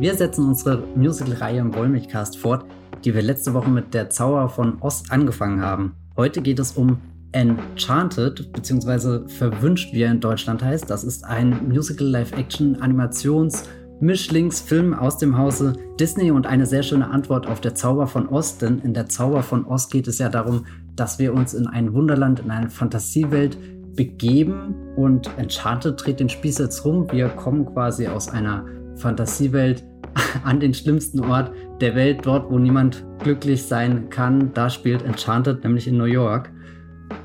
Wir setzen unsere Musical-Reihe im Wollmilchcast fort, die wir letzte Woche mit der Zauber von Ost angefangen haben. Heute geht es um Enchanted, beziehungsweise Verwünscht, wie er in Deutschland heißt. Das ist ein Musical-Live-Action-Animations- Mischlingsfilm aus dem Hause Disney und eine sehr schöne Antwort auf der Zauber von Ost, denn in der Zauber von Ost geht es ja darum, dass wir uns in ein Wunderland, in eine Fantasiewelt begeben und Enchanted dreht den Spieß jetzt rum. Wir kommen quasi aus einer Fantasiewelt an den schlimmsten Ort der Welt, dort, wo niemand glücklich sein kann. Da spielt Enchanted, nämlich in New York.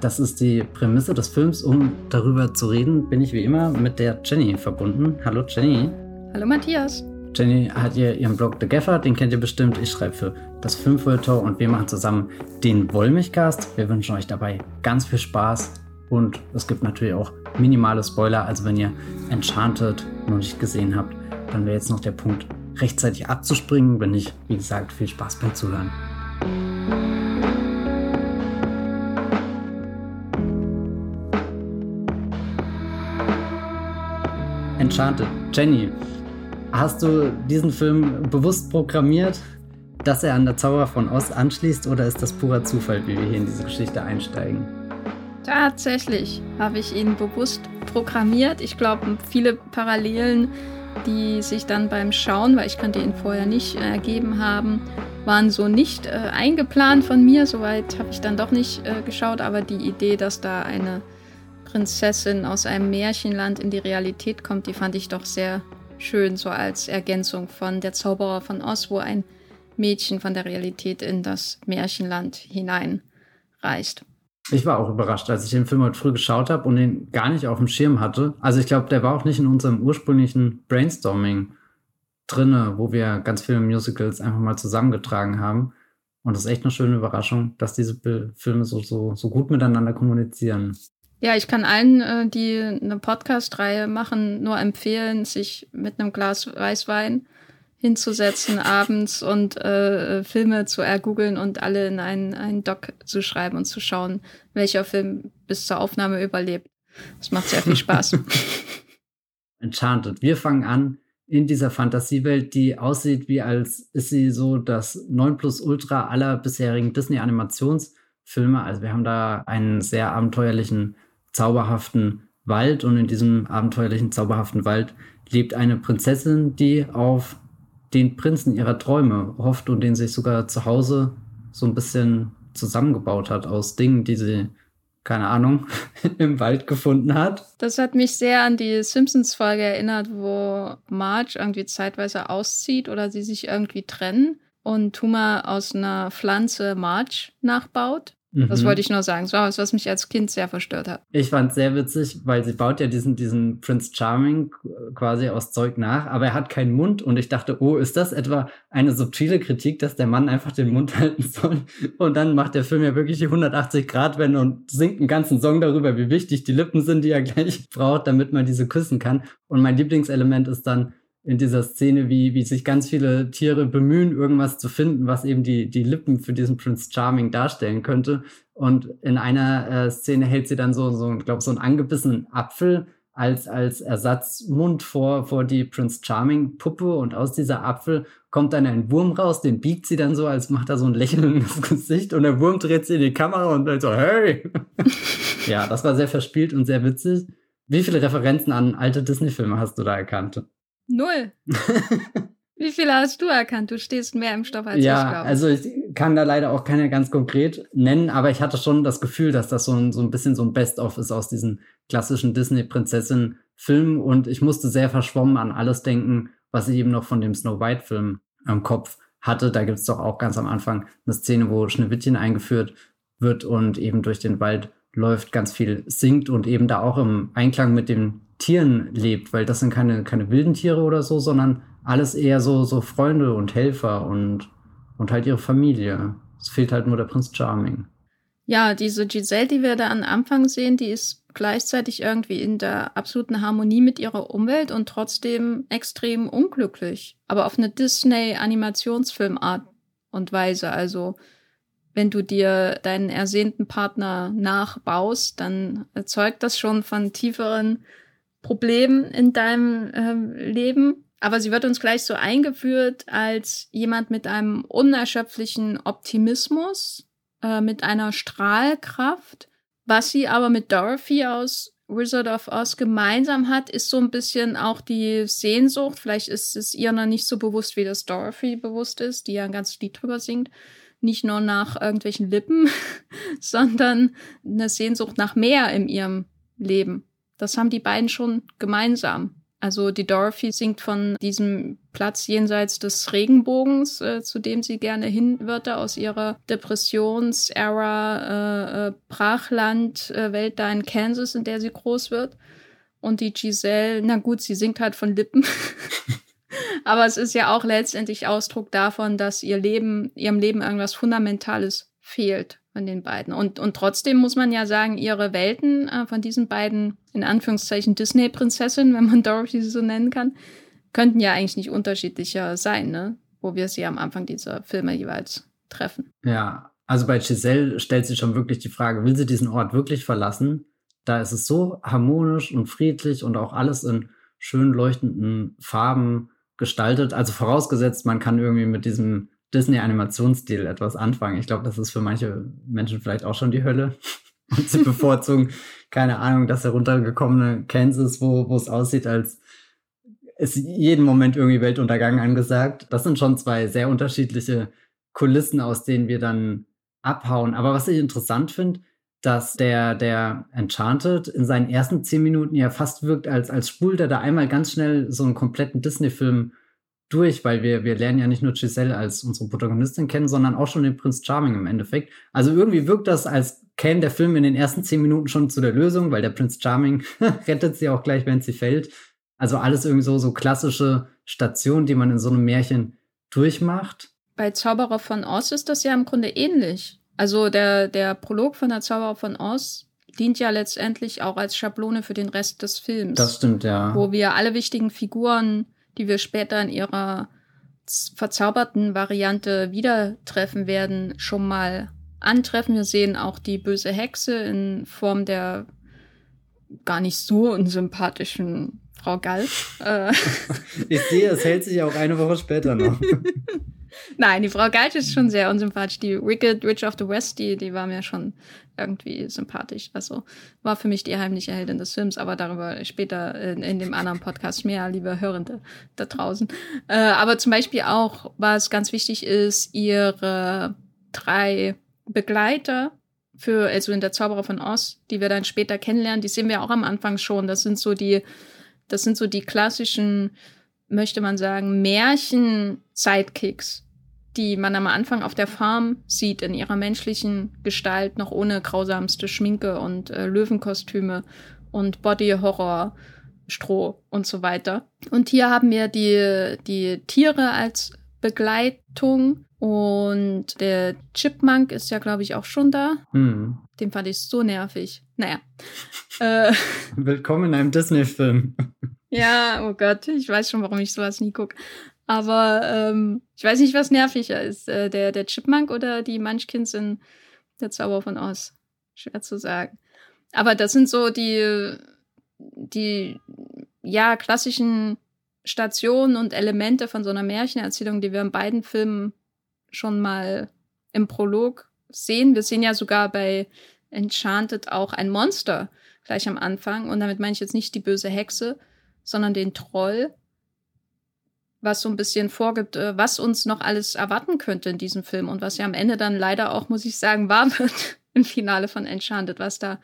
Das ist die Prämisse des Films. Um darüber zu reden, bin ich wie immer mit der Jenny verbunden. Hallo Jenny. Hallo Matthias. Jenny hat hier ihren Blog The Gaffer, den kennt ihr bestimmt. Ich schreibe für das Filmfilter und wir machen zusammen den Wollmilchcast. Wir wünschen euch dabei ganz viel Spaß und es gibt natürlich auch minimale Spoiler. Also wenn ihr Enchanted noch nicht gesehen habt, dann wäre jetzt noch der Punkt, rechtzeitig abzuspringen. Wenn nicht, wie gesagt, viel Spaß beim Zuhören. Enchanted. Jenny, hast du diesen Film bewusst programmiert, dass er an der Zauber von Oz anschließt oder ist das purer Zufall, wie wir hier in diese Geschichte einsteigen? Tatsächlich habe ich ihn bewusst programmiert. Ich glaube, viele Parallelen die sich dann beim Schauen, weil ich kannte ihn vorher nicht, äh, ergeben haben, waren so nicht äh, eingeplant von mir. Soweit habe ich dann doch nicht äh, geschaut, aber die Idee, dass da eine Prinzessin aus einem Märchenland in die Realität kommt, die fand ich doch sehr schön, so als Ergänzung von Der Zauberer von Oz, wo ein Mädchen von der Realität in das Märchenland hineinreist. Ich war auch überrascht, als ich den Film heute früh geschaut habe und den gar nicht auf dem Schirm hatte. Also ich glaube, der war auch nicht in unserem ursprünglichen Brainstorming drinne, wo wir ganz viele Musicals einfach mal zusammengetragen haben. Und das ist echt eine schöne Überraschung, dass diese Filme so, so, so gut miteinander kommunizieren. Ja, ich kann allen, äh, die eine Podcast-Reihe machen, nur empfehlen, sich mit einem Glas Weißwein hinzusetzen abends und äh, Filme zu ergoogeln und alle in einen, einen Doc zu schreiben und zu schauen, welcher Film bis zur Aufnahme überlebt. Das macht sehr viel Spaß. Enchanted. Wir fangen an in dieser Fantasiewelt, die aussieht wie als ist sie so das 9 plus Ultra aller bisherigen Disney-Animationsfilme. Also wir haben da einen sehr abenteuerlichen, zauberhaften Wald und in diesem abenteuerlichen, zauberhaften Wald lebt eine Prinzessin, die auf den Prinzen ihrer Träume hofft und den sich sogar zu Hause so ein bisschen zusammengebaut hat aus Dingen, die sie, keine Ahnung, im Wald gefunden hat. Das hat mich sehr an die Simpsons-Folge erinnert, wo Marge irgendwie zeitweise auszieht oder sie sich irgendwie trennen und Tuma aus einer Pflanze Marge nachbaut. Das mhm. wollte ich nur sagen. Das war was, was mich als Kind sehr verstört hat. Ich fand es sehr witzig, weil sie baut ja diesen, diesen Prince Charming quasi aus Zeug nach, aber er hat keinen Mund und ich dachte, oh, ist das etwa eine subtile Kritik, dass der Mann einfach den Mund halten soll? Und dann macht der Film ja wirklich die 180 Grad Wende und singt einen ganzen Song darüber, wie wichtig die Lippen sind, die er gleich braucht, damit man diese küssen kann. Und mein Lieblingselement ist dann, in dieser Szene, wie, wie sich ganz viele Tiere bemühen, irgendwas zu finden, was eben die, die Lippen für diesen Prince Charming darstellen könnte. Und in einer äh, Szene hält sie dann so, so, ich glaube, so einen angebissenen Apfel als, als Ersatzmund vor, vor die Prince Charming Puppe und aus dieser Apfel kommt dann ein Wurm raus, den biegt sie dann so, als macht er so ein lächelndes Gesicht und der Wurm dreht sie in die Kamera und dann so, hey! ja, das war sehr verspielt und sehr witzig. Wie viele Referenzen an alte Disney-Filme hast du da erkannt? Null. Wie viele hast du erkannt? Du stehst mehr im Stoff als ja, ich glaube. Also ich kann da leider auch keine ganz konkret nennen, aber ich hatte schon das Gefühl, dass das so ein, so ein bisschen so ein Best-of ist aus diesen klassischen Disney-Prinzessin-Filmen und ich musste sehr verschwommen an alles denken, was ich eben noch von dem Snow White-Film im Kopf hatte. Da gibt es doch auch ganz am Anfang eine Szene, wo Schneewittchen eingeführt wird und eben durch den Wald läuft, ganz viel singt und eben da auch im Einklang mit dem Tieren lebt, weil das sind keine, keine wilden Tiere oder so, sondern alles eher so, so Freunde und Helfer und, und halt ihre Familie. Es fehlt halt nur der Prinz Charming. Ja, diese Giselle, die wir da am Anfang sehen, die ist gleichzeitig irgendwie in der absoluten Harmonie mit ihrer Umwelt und trotzdem extrem unglücklich. Aber auf eine Disney-Animationsfilmart und Weise. Also, wenn du dir deinen ersehnten Partner nachbaust, dann erzeugt das schon von tieferen Problem in deinem ähm, Leben. Aber sie wird uns gleich so eingeführt als jemand mit einem unerschöpflichen Optimismus, äh, mit einer Strahlkraft. Was sie aber mit Dorothy aus Wizard of Oz gemeinsam hat, ist so ein bisschen auch die Sehnsucht. Vielleicht ist es ihr noch nicht so bewusst, wie das Dorothy bewusst ist, die ja ein ganzes Lied drüber singt. Nicht nur nach irgendwelchen Lippen, sondern eine Sehnsucht nach mehr in ihrem Leben. Das haben die beiden schon gemeinsam. Also die Dorothy singt von diesem Platz jenseits des Regenbogens, äh, zu dem sie gerne hin würde, aus ihrer Depressions-Ära, äh, äh, Brachland, äh, da in Kansas, in der sie groß wird. Und die Giselle, na gut, sie singt halt von Lippen. Aber es ist ja auch letztendlich Ausdruck davon, dass ihr Leben, ihrem Leben irgendwas Fundamentales fehlt von den beiden. Und, und trotzdem muss man ja sagen, ihre Welten äh, von diesen beiden, in Anführungszeichen, Disney-Prinzessinnen, wenn man Dorothy so nennen kann, könnten ja eigentlich nicht unterschiedlicher sein, ne? Wo wir sie am Anfang dieser Filme jeweils treffen. Ja, also bei Giselle stellt sich schon wirklich die Frage, will sie diesen Ort wirklich verlassen? Da ist es so harmonisch und friedlich und auch alles in schön leuchtenden Farben gestaltet. Also vorausgesetzt, man kann irgendwie mit diesem Disney-Animationsstil etwas anfangen. Ich glaube, das ist für manche Menschen vielleicht auch schon die Hölle. Und sie bevorzugen, keine Ahnung, das heruntergekommene Kansas, wo, es aussieht, als ist jeden Moment irgendwie Weltuntergang angesagt. Das sind schon zwei sehr unterschiedliche Kulissen, aus denen wir dann abhauen. Aber was ich interessant finde, dass der, der Enchanted in seinen ersten zehn Minuten ja fast wirkt, als, als spult er da einmal ganz schnell so einen kompletten Disney-Film durch, weil wir, wir lernen ja nicht nur Giselle als unsere Protagonistin kennen, sondern auch schon den Prinz Charming im Endeffekt. Also irgendwie wirkt das, als käme der Film in den ersten zehn Minuten schon zu der Lösung, weil der Prinz Charming rettet sie auch gleich, wenn sie fällt. Also alles irgendwie so, so klassische Stationen, die man in so einem Märchen durchmacht. Bei Zauberer von Oz ist das ja im Grunde ähnlich. Also der, der Prolog von der Zauberer von Oz dient ja letztendlich auch als Schablone für den Rest des Films. Das stimmt, ja. Wo wir alle wichtigen Figuren die wir später in ihrer verzauberten Variante wieder treffen werden, schon mal antreffen. Wir sehen auch die böse Hexe in Form der gar nicht so unsympathischen Frau Gall. Äh. ich sehe, es hält sich auch eine Woche später noch. Nein, die Frau Geitsch ist schon sehr unsympathisch. Die Wicked Witch of the West, die, die war mir schon irgendwie sympathisch. Also war für mich die heimliche Heldin des Films, aber darüber später in, in dem anderen Podcast mehr, liebe Hörende da draußen. Äh, aber zum Beispiel auch, was ganz wichtig ist, ihre drei Begleiter für, also in der Zauberer von Oz, die wir dann später kennenlernen, die sehen wir auch am Anfang schon. Das sind so die, das sind so die klassischen möchte man sagen, Märchen-Sidekicks, die man am Anfang auf der Farm sieht, in ihrer menschlichen Gestalt, noch ohne grausamste Schminke und äh, Löwenkostüme und Body-Horror. Stroh und so weiter. Und hier haben wir die, die Tiere als Begleitung und der Chipmunk ist ja, glaube ich, auch schon da. Hm. Den fand ich so nervig. Naja. äh, Willkommen in einem Disney-Film. Ja, oh Gott, ich weiß schon, warum ich sowas nie gucke. Aber ähm, ich weiß nicht, was nerviger ist. Äh, der, der Chipmunk oder die Munchkins in Der Zauber von Oz. Schwer zu sagen. Aber das sind so die, die ja, klassischen Stationen und Elemente von so einer Märchenerzählung, die wir in beiden Filmen schon mal im Prolog sehen. Wir sehen ja sogar bei Enchanted auch ein Monster gleich am Anfang. Und damit meine ich jetzt nicht die böse Hexe, sondern den Troll, was so ein bisschen vorgibt, äh, was uns noch alles erwarten könnte in diesem Film und was ja am Ende dann leider auch, muss ich sagen, wahr wird im Finale von Enchanted, was da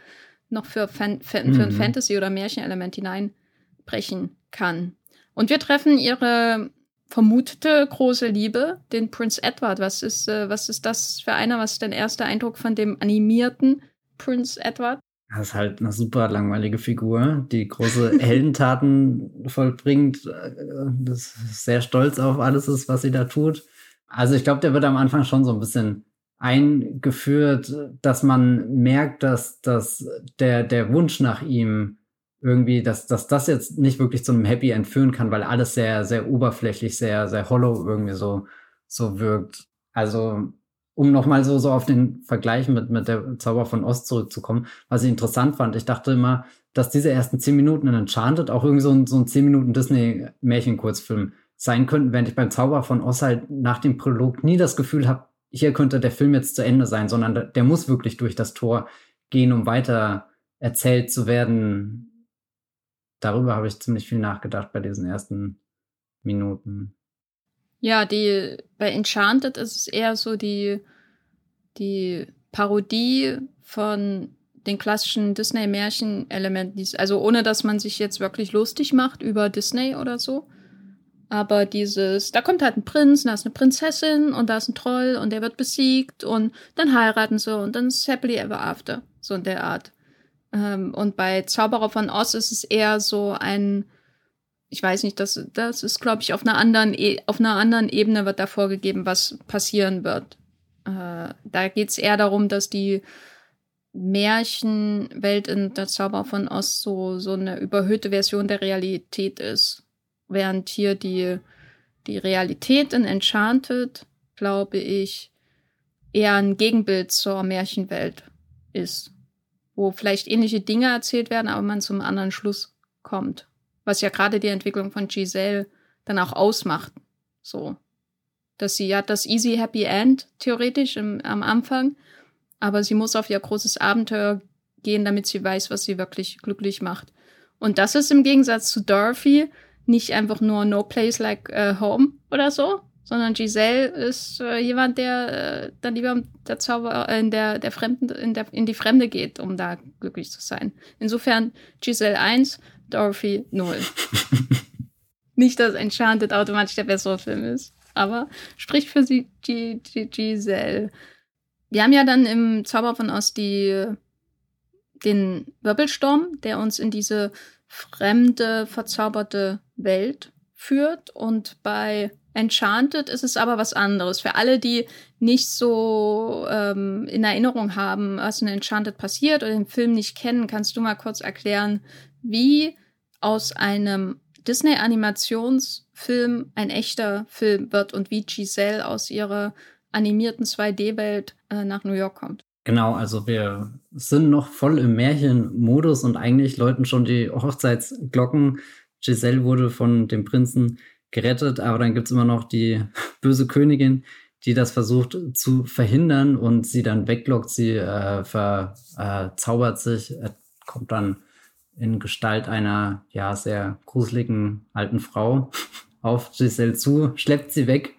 noch für, Fan Fan für ein mhm. Fantasy- oder Märchenelement hineinbrechen kann. Und wir treffen ihre vermutete große Liebe, den Prince Edward. Was ist, äh, was ist das für einer? Was ist dein erster Eindruck von dem animierten Prince Edward? Das ist halt eine super langweilige Figur, die große Heldentaten vollbringt. Äh, das sehr stolz auf alles ist, was sie da tut. Also ich glaube, der wird am Anfang schon so ein bisschen eingeführt, dass man merkt, dass, dass der, der Wunsch nach ihm irgendwie, dass, dass das jetzt nicht wirklich zu einem Happy End führen kann, weil alles sehr, sehr oberflächlich, sehr, sehr hollow irgendwie so, so wirkt. Also um nochmal so, so auf den Vergleich mit, mit der Zauber von Ost zurückzukommen, was ich interessant fand. Ich dachte immer, dass diese ersten zehn Minuten in Enchanted auch irgendwie so ein, so ein zehn Minuten Disney-Märchenkurzfilm sein könnten, während ich beim Zauber von Oz halt nach dem Prolog nie das Gefühl habe, hier könnte der Film jetzt zu Ende sein, sondern der, der muss wirklich durch das Tor gehen, um weiter erzählt zu werden. Darüber habe ich ziemlich viel nachgedacht bei diesen ersten Minuten. Ja, die bei Enchanted ist es eher so die, die Parodie von den klassischen Disney-Märchen-Elementen. Also ohne dass man sich jetzt wirklich lustig macht über Disney oder so. Aber dieses, da kommt halt ein Prinz, da ist eine Prinzessin und da ist ein Troll und der wird besiegt und dann heiraten sie und dann ist happily ever after. So in der Art. Ähm, und bei Zauberer von Oz ist es eher so ein, ich weiß nicht, das, das ist, glaube ich, auf einer anderen, e auf einer anderen Ebene wird da vorgegeben, was passieren wird. Äh, da geht es eher darum, dass die Märchenwelt in der Zauberer von Oz so, so eine überhöhte Version der Realität ist. Während hier die, die Realität in Enchanted, glaube ich, eher ein Gegenbild zur Märchenwelt ist. Wo vielleicht ähnliche Dinge erzählt werden, aber man zum anderen Schluss kommt. Was ja gerade die Entwicklung von Giselle dann auch ausmacht. So. Dass sie hat das easy happy end, theoretisch im, am Anfang, aber sie muss auf ihr großes Abenteuer gehen, damit sie weiß, was sie wirklich glücklich macht. Und das ist im Gegensatz zu Dorothy nicht einfach nur No Place Like uh, Home oder so, sondern Giselle ist äh, jemand, der äh, dann lieber der Zauber äh, in der, der Fremden, in, der, in die Fremde geht, um da glücklich zu sein. Insofern Giselle 1, Dorothy 0. Nicht, dass Enchanted automatisch der bessere Film ist, aber spricht für sie G G Giselle. Wir haben ja dann im Zauber von Ost die, den Wirbelsturm, der uns in diese fremde, verzauberte Welt führt. Und bei Enchanted ist es aber was anderes. Für alle, die nicht so ähm, in Erinnerung haben, was in Enchanted passiert oder den Film nicht kennen, kannst du mal kurz erklären, wie aus einem Disney-Animationsfilm ein echter Film wird und wie Giselle aus ihrer animierten 2D-Welt äh, nach New York kommt. Genau, also wir sind noch voll im Märchenmodus und eigentlich läuten schon die Hochzeitsglocken. Giselle wurde von dem Prinzen gerettet, aber dann gibt es immer noch die böse Königin, die das versucht zu verhindern und sie dann weglockt. Sie äh, verzaubert äh, sich, kommt dann in Gestalt einer ja sehr gruseligen alten Frau auf Giselle zu, schleppt sie weg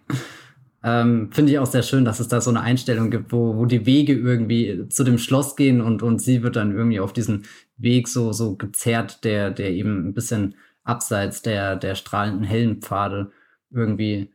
ähm, Finde ich auch sehr schön, dass es da so eine Einstellung gibt, wo, wo die Wege irgendwie zu dem Schloss gehen und, und sie wird dann irgendwie auf diesen Weg so, so gezerrt, der, der eben ein bisschen abseits der, der strahlenden hellen Pfade irgendwie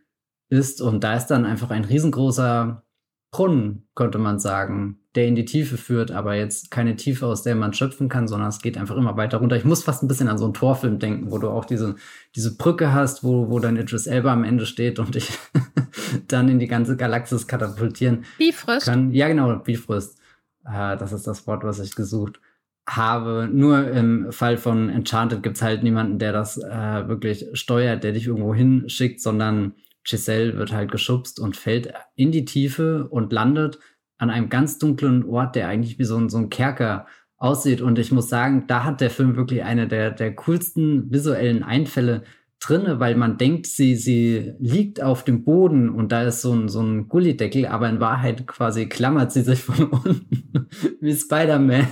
ist. Und da ist dann einfach ein riesengroßer Brunnen, könnte man sagen, der in die Tiefe führt, aber jetzt keine Tiefe, aus der man schöpfen kann, sondern es geht einfach immer weiter runter. Ich muss fast ein bisschen an so einen Torfilm denken, wo du auch diese, diese Brücke hast, wo, wo dann Idris Elba am Ende steht und dich dann in die ganze Galaxis katapultieren Bifrost. kann. Ja, genau, Bifrost. Äh, das ist das Wort, was ich gesucht habe. Nur im Fall von Enchanted gibt es halt niemanden, der das äh, wirklich steuert, der dich irgendwo hinschickt, sondern Giselle wird halt geschubst und fällt in die Tiefe und landet an einem ganz dunklen Ort, der eigentlich wie so ein, so ein Kerker aussieht. Und ich muss sagen, da hat der Film wirklich eine der, der coolsten visuellen Einfälle drinne, weil man denkt, sie, sie liegt auf dem Boden und da ist so ein, so ein Gullideckel, aber in Wahrheit quasi klammert sie sich von unten wie Spider-Man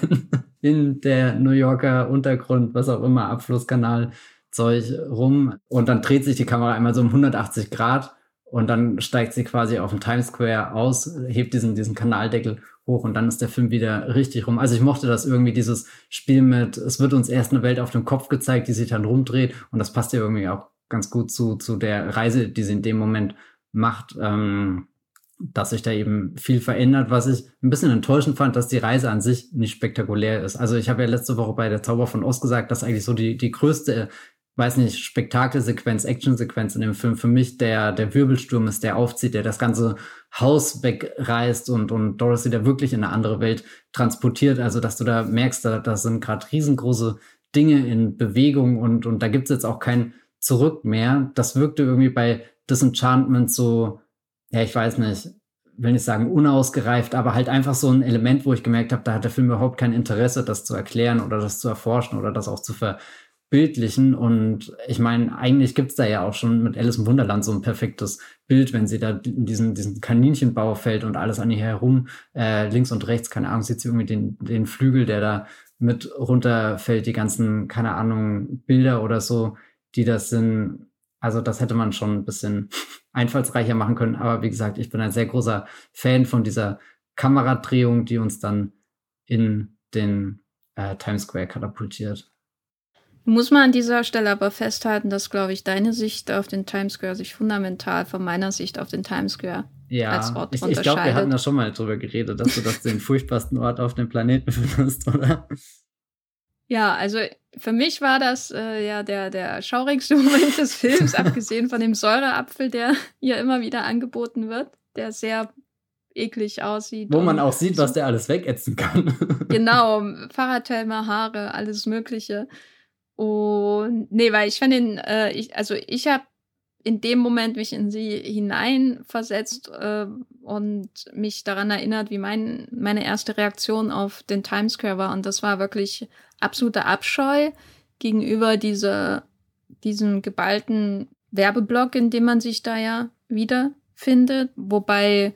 in der New Yorker Untergrund, was auch immer, Abflusskanal Zeug rum und dann dreht sich die Kamera einmal so um 180 Grad und dann steigt sie quasi auf dem Times Square aus, hebt diesen, diesen Kanaldeckel hoch und dann ist der Film wieder richtig rum. Also ich mochte das irgendwie, dieses Spiel mit, es wird uns erst eine Welt auf dem Kopf gezeigt, die sich dann rumdreht und das passt ja irgendwie auch ganz gut zu, zu der Reise, die sie in dem Moment macht. Ähm, dass sich da eben viel verändert, was ich ein bisschen enttäuschend fand, dass die Reise an sich nicht spektakulär ist. Also ich habe ja letzte Woche bei der Zauber von Ost gesagt, dass eigentlich so die, die größte weiß nicht, Spektakelsequenz, Actionsequenz in dem Film für mich der, der Wirbelsturm ist, der aufzieht, der das ganze Haus wegreißt und, und Dorothy da wirklich in eine andere Welt transportiert. Also, dass du da merkst, da, da sind gerade riesengroße Dinge in Bewegung und, und da gibt's jetzt auch kein Zurück mehr. Das wirkte irgendwie bei Disenchantment so, ja, ich weiß nicht, will nicht sagen unausgereift, aber halt einfach so ein Element, wo ich gemerkt habe, da hat der Film überhaupt kein Interesse, das zu erklären oder das zu erforschen oder das auch zu verbildlichen. Und ich meine, eigentlich gibt's da ja auch schon mit Alice im Wunderland so ein perfektes Bild, wenn sie da in diesen, diesen Kaninchenbau fällt und alles an ihr herum, äh, links und rechts, keine Ahnung, sieht sie irgendwie den, den Flügel, der da mit runterfällt, die ganzen, keine Ahnung, Bilder oder so, die das sind. Also das hätte man schon ein bisschen einfallsreicher machen können. Aber wie gesagt, ich bin ein sehr großer Fan von dieser Kameradrehung, die uns dann in den äh, Times Square katapultiert. Muss man an dieser Stelle aber festhalten, dass, glaube ich, deine Sicht auf den Times Square sich fundamental von meiner Sicht auf den Times Square ja, als Ort ich, ich glaube, wir hatten da schon mal drüber geredet, dass du das den furchtbarsten Ort auf dem Planeten findest, oder? Ja, also für mich war das äh, ja der, der schaurigste Moment des Films, abgesehen von dem Säureapfel, der hier immer wieder angeboten wird, der sehr eklig aussieht. Wo man auch sieht, was der alles wegätzen kann. genau, Fahrradhelme, Haare, alles Mögliche. Und nee, weil ich fand den, äh, ich, also ich habe in dem Moment mich in sie hineinversetzt äh, und mich daran erinnert, wie mein, meine erste Reaktion auf den Times Square war. Und das war wirklich absoluter Abscheu gegenüber dieser, diesem geballten Werbeblock, in dem man sich da ja wiederfindet. Wobei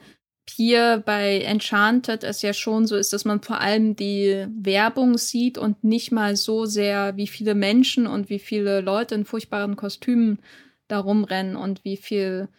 hier bei Enchanted es ja schon so ist, dass man vor allem die Werbung sieht und nicht mal so sehr, wie viele Menschen und wie viele Leute in furchtbaren Kostümen da rumrennen und wie viel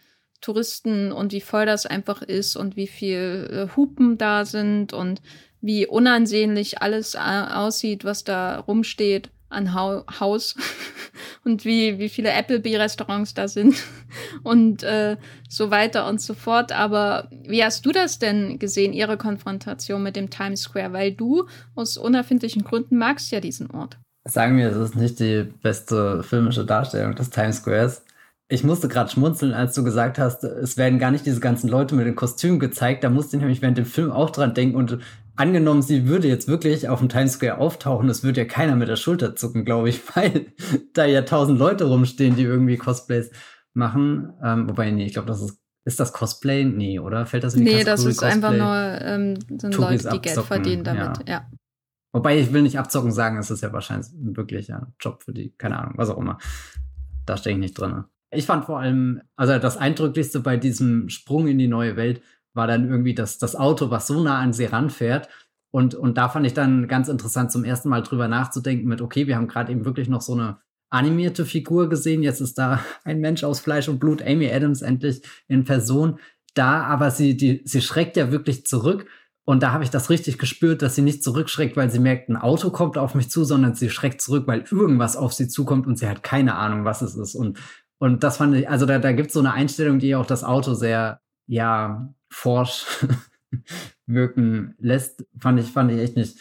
Touristen und wie voll das einfach ist und wie viel äh, Hupen da sind und wie unansehnlich alles äh, aussieht, was da rumsteht an ha Haus und wie, wie viele Applebee-Restaurants da sind und äh, so weiter und so fort. Aber wie hast du das denn gesehen, ihre Konfrontation mit dem Times Square? Weil du aus unerfindlichen Gründen magst ja diesen Ort. Sagen wir, es ist nicht die beste filmische Darstellung des Times Squares. Ich musste gerade schmunzeln, als du gesagt hast, es werden gar nicht diese ganzen Leute mit den Kostümen gezeigt. Da musste ich nämlich während dem Film auch dran denken. Und angenommen, sie würde jetzt wirklich auf dem Times Square auftauchen, das würde ja keiner mit der Schulter zucken, glaube ich, weil da ja tausend Leute rumstehen, die irgendwie Cosplays machen. Ähm, wobei, nee, ich glaube, das ist ist das Cosplay? Nee, oder? Fällt das in die Nee, das ist Cosplay? einfach nur ähm, sind Leute, die Geld verdienen damit, ja. ja. Wobei ich will nicht abzocken sagen, es ist ja wahrscheinlich ein wirklicher Job für die, keine Ahnung, was auch immer. Da stehe ich nicht drin. Ich fand vor allem, also das Eindrücklichste bei diesem Sprung in die neue Welt war dann irgendwie das, das Auto, was so nah an sie ranfährt. Und, und da fand ich dann ganz interessant, zum ersten Mal drüber nachzudenken mit, okay, wir haben gerade eben wirklich noch so eine animierte Figur gesehen. Jetzt ist da ein Mensch aus Fleisch und Blut, Amy Adams endlich in Person da, aber sie, die, sie schreckt ja wirklich zurück. Und da habe ich das richtig gespürt, dass sie nicht zurückschreckt, weil sie merkt, ein Auto kommt auf mich zu, sondern sie schreckt zurück, weil irgendwas auf sie zukommt und sie hat keine Ahnung, was es ist. Und und das fand ich, also da, da gibt es so eine Einstellung, die auch das Auto sehr, ja, forsch wirken lässt. Fand ich, fand ich echt nicht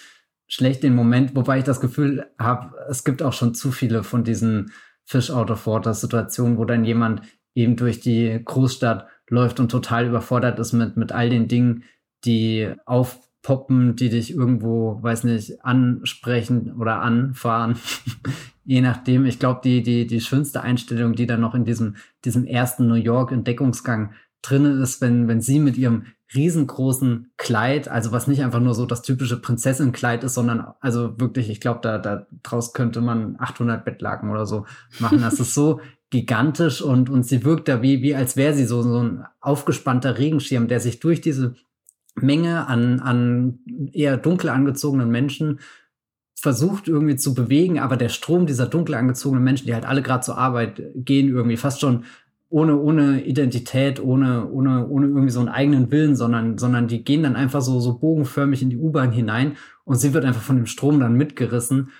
schlecht den Moment, wobei ich das Gefühl habe, es gibt auch schon zu viele von diesen Fish out of water Situationen, wo dann jemand eben durch die Großstadt läuft und total überfordert ist mit, mit all den Dingen, die aufpoppen, die dich irgendwo, weiß nicht, ansprechen oder anfahren, je nachdem, ich glaube, die, die, die schönste Einstellung, die dann noch in diesem, diesem ersten New York-Entdeckungsgang drin ist, wenn, wenn sie mit ihrem riesengroßen Kleid, also was nicht einfach nur so das typische Prinzessin-Kleid ist, sondern also wirklich, ich glaube, da, da draus könnte man 800 Bettlaken oder so machen. Das ist so gigantisch und, und sie wirkt da wie, wie als wäre sie so, so ein aufgespannter Regenschirm, der sich durch diese Menge an, an eher dunkel angezogenen Menschen versucht irgendwie zu bewegen, aber der Strom dieser dunkel angezogenen Menschen, die halt alle gerade zur Arbeit gehen, irgendwie fast schon ohne, ohne Identität, ohne, ohne, ohne irgendwie so einen eigenen Willen, sondern, sondern die gehen dann einfach so, so bogenförmig in die U-Bahn hinein und sie wird einfach von dem Strom dann mitgerissen.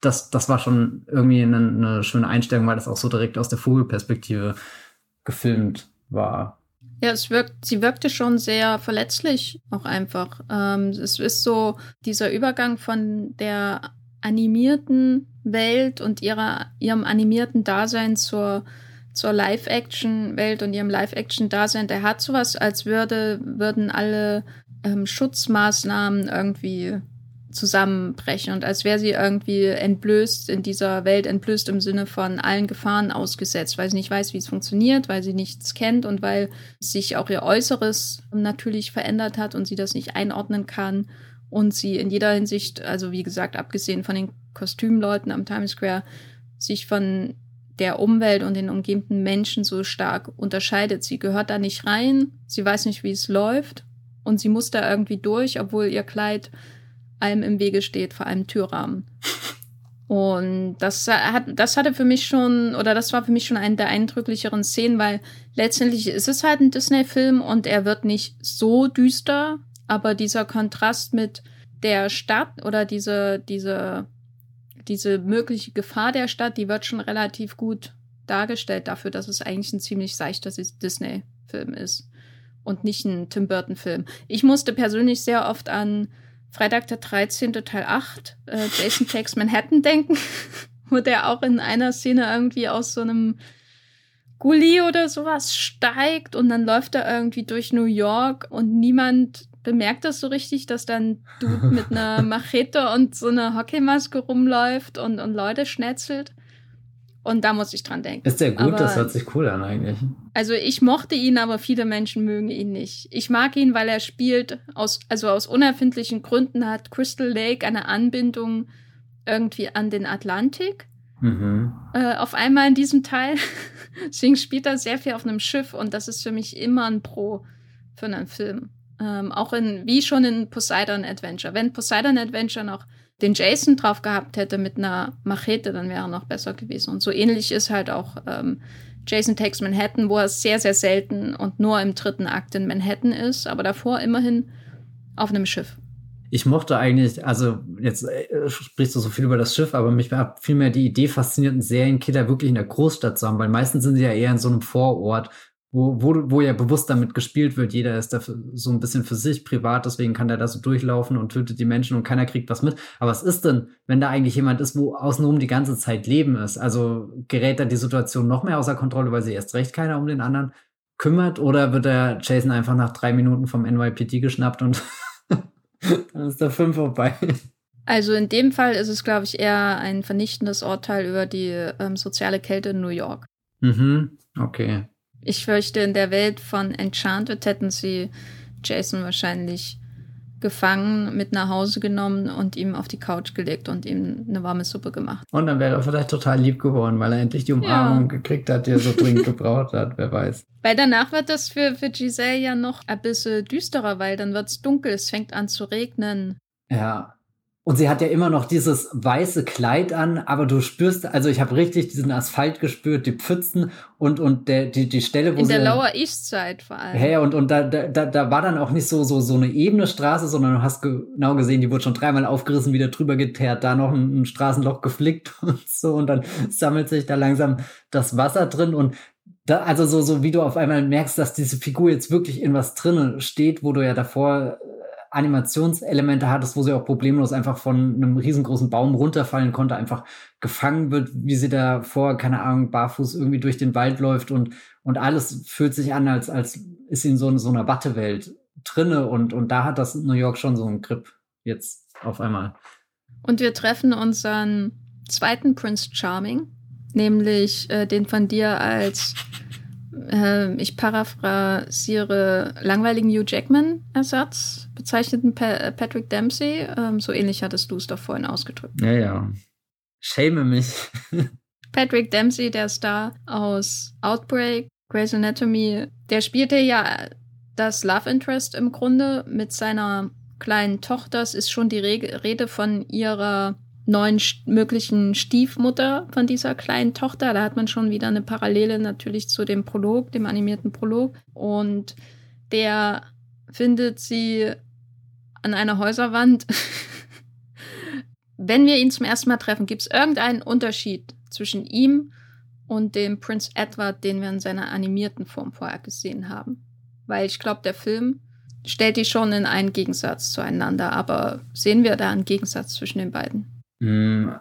Das, das war schon irgendwie eine, eine schöne Einstellung, weil das auch so direkt aus der Vogelperspektive gefilmt war. Ja, es wirkt, sie wirkte schon sehr verletzlich auch einfach. Ähm, es ist so dieser Übergang von der animierten Welt und ihrer, ihrem animierten Dasein zur, zur Live-Action-Welt und ihrem Live-Action-Dasein, der hat sowas, als würde, würden alle ähm, Schutzmaßnahmen irgendwie zusammenbrechen und als wäre sie irgendwie entblößt in dieser Welt, entblößt im Sinne von allen Gefahren ausgesetzt, weil sie nicht weiß, wie es funktioniert, weil sie nichts kennt und weil sich auch ihr Äußeres natürlich verändert hat und sie das nicht einordnen kann und sie in jeder Hinsicht, also wie gesagt, abgesehen von den Kostümleuten am Times Square, sich von der Umwelt und den umgebenden Menschen so stark unterscheidet. Sie gehört da nicht rein, sie weiß nicht, wie es läuft und sie muss da irgendwie durch, obwohl ihr Kleid allem im Wege steht, vor allem Türrahmen. Und das hat, das hatte für mich schon, oder das war für mich schon eine der eindrücklicheren Szenen, weil letztendlich ist es halt ein Disney-Film und er wird nicht so düster, aber dieser Kontrast mit der Stadt oder diese, diese, diese mögliche Gefahr der Stadt, die wird schon relativ gut dargestellt dafür, dass es eigentlich ein ziemlich seichter Disney-Film ist und nicht ein Tim Burton-Film. Ich musste persönlich sehr oft an Freitag der 13. Teil 8, äh, Jason Takes Manhattan denken, wo der auch in einer Szene irgendwie aus so einem Gully oder sowas steigt und dann läuft er irgendwie durch New York und niemand bemerkt das so richtig, dass dann Dude mit einer Machete und so einer Hockeymaske rumläuft und, und Leute schnetzelt. Und da muss ich dran denken. Ist der gut? Aber, das hört sich cool an eigentlich. Also ich mochte ihn, aber viele Menschen mögen ihn nicht. Ich mag ihn, weil er spielt aus, also aus unerfindlichen Gründen hat Crystal Lake eine Anbindung irgendwie an den Atlantik. Mhm. Äh, auf einmal in diesem Teil. Deswegen spielt er sehr viel auf einem Schiff und das ist für mich immer ein Pro für einen Film. Ähm, auch in, wie schon in Poseidon Adventure. Wenn Poseidon Adventure noch den Jason drauf gehabt hätte mit einer Machete, dann wäre er noch besser gewesen. Und so ähnlich ist halt auch ähm, Jason Takes Manhattan, wo er sehr, sehr selten und nur im dritten Akt in Manhattan ist, aber davor immerhin auf einem Schiff. Ich mochte eigentlich, also jetzt äh, sprichst du so viel über das Schiff, aber mich hat vielmehr die Idee fasziniert, einen Serienkiller wirklich in der Großstadt zu haben, weil meistens sind sie ja eher in so einem Vorort, wo, wo, wo ja bewusst damit gespielt wird, jeder ist da so ein bisschen für sich privat, deswegen kann der da so durchlaufen und tötet die Menschen und keiner kriegt was mit. Aber was ist denn, wenn da eigentlich jemand ist, wo außenrum die ganze Zeit Leben ist? Also gerät da die Situation noch mehr außer Kontrolle, weil sie erst recht keiner um den anderen kümmert? Oder wird der Jason einfach nach drei Minuten vom NYPD geschnappt und dann ist der Film vorbei? Also in dem Fall ist es, glaube ich, eher ein vernichtendes Urteil über die ähm, soziale Kälte in New York. Mhm, okay. Ich fürchte, in der Welt von Enchanted hätten sie Jason wahrscheinlich gefangen, mit nach Hause genommen und ihm auf die Couch gelegt und ihm eine warme Suppe gemacht. Und dann wäre er vielleicht total lieb geworden, weil er endlich die Umarmung ja. gekriegt hat, die er so dringend gebraucht hat, wer weiß. Weil danach wird das für, für Giselle ja noch ein bisschen düsterer, weil dann wird es dunkel, es fängt an zu regnen. Ja, und sie hat ja immer noch dieses weiße Kleid an, aber du spürst, also ich habe richtig diesen Asphalt gespürt, die Pfützen und, und der, die, die Stelle, wo In sie. In der Lower East Side vor allem. Ja, und, und da, da, da war dann auch nicht so, so, so eine ebene Straße, sondern du hast genau gesehen, die wurde schon dreimal aufgerissen, wieder drüber geteert, da noch ein, ein Straßenloch geflickt und so. Und dann sammelt sich da langsam das Wasser drin und da, also so, so wie du auf einmal merkst, dass diese Figur jetzt wirklich in was drinnen steht, wo du ja davor Animationselemente hattest, wo sie auch problemlos einfach von einem riesengroßen Baum runterfallen konnte, einfach gefangen wird, wie sie da vor, keine Ahnung, barfuß irgendwie durch den Wald läuft und, und alles fühlt sich an, als, als ist sie in so, so einer Wattewelt drinne und, und da hat das New York schon so einen Grip jetzt auf einmal. Und wir treffen unseren zweiten Prince Charming, nämlich äh, den von dir als äh, ich paraphrasiere langweiligen Hugh Jackman-Ersatz, bezeichneten pa äh, Patrick Dempsey. Ähm, so ähnlich hattest du es doch vorhin ausgedrückt. Ja, ja. Schäme mich. Patrick Dempsey, der Star aus Outbreak, Grey's Anatomy, der spielte ja das Love Interest im Grunde mit seiner kleinen Tochter. Es ist schon die Rede von ihrer neuen möglichen Stiefmutter von dieser kleinen Tochter. Da hat man schon wieder eine Parallele natürlich zu dem Prolog, dem animierten Prolog. Und der findet sie an einer Häuserwand. Wenn wir ihn zum ersten Mal treffen, gibt es irgendeinen Unterschied zwischen ihm und dem Prince Edward, den wir in seiner animierten Form vorher gesehen haben. Weil ich glaube, der Film stellt die schon in einen Gegensatz zueinander. Aber sehen wir da einen Gegensatz zwischen den beiden? Hm,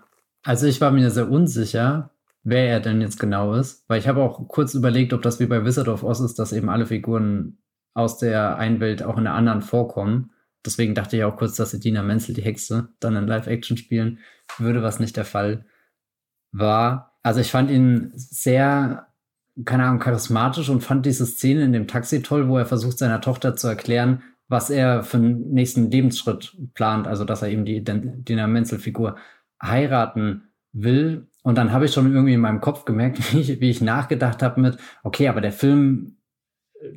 also ich war mir sehr unsicher, wer er denn jetzt genau ist, weil ich habe auch kurz überlegt, ob das wie bei Wizard of Oz ist, dass eben alle Figuren aus der einen Welt auch in der anderen vorkommen. Deswegen dachte ich auch kurz, dass Edina Menzel die Hexe dann in Live-Action spielen würde, was nicht der Fall war. Also ich fand ihn sehr, keine Ahnung, charismatisch und fand diese Szene in dem Taxi toll, wo er versucht, seiner Tochter zu erklären, was er für einen nächsten Lebensschritt plant. Also, dass er eben die Dina Menzel-Figur heiraten will. Und dann habe ich schon irgendwie in meinem Kopf gemerkt, wie ich, wie ich nachgedacht habe mit, okay, aber der Film,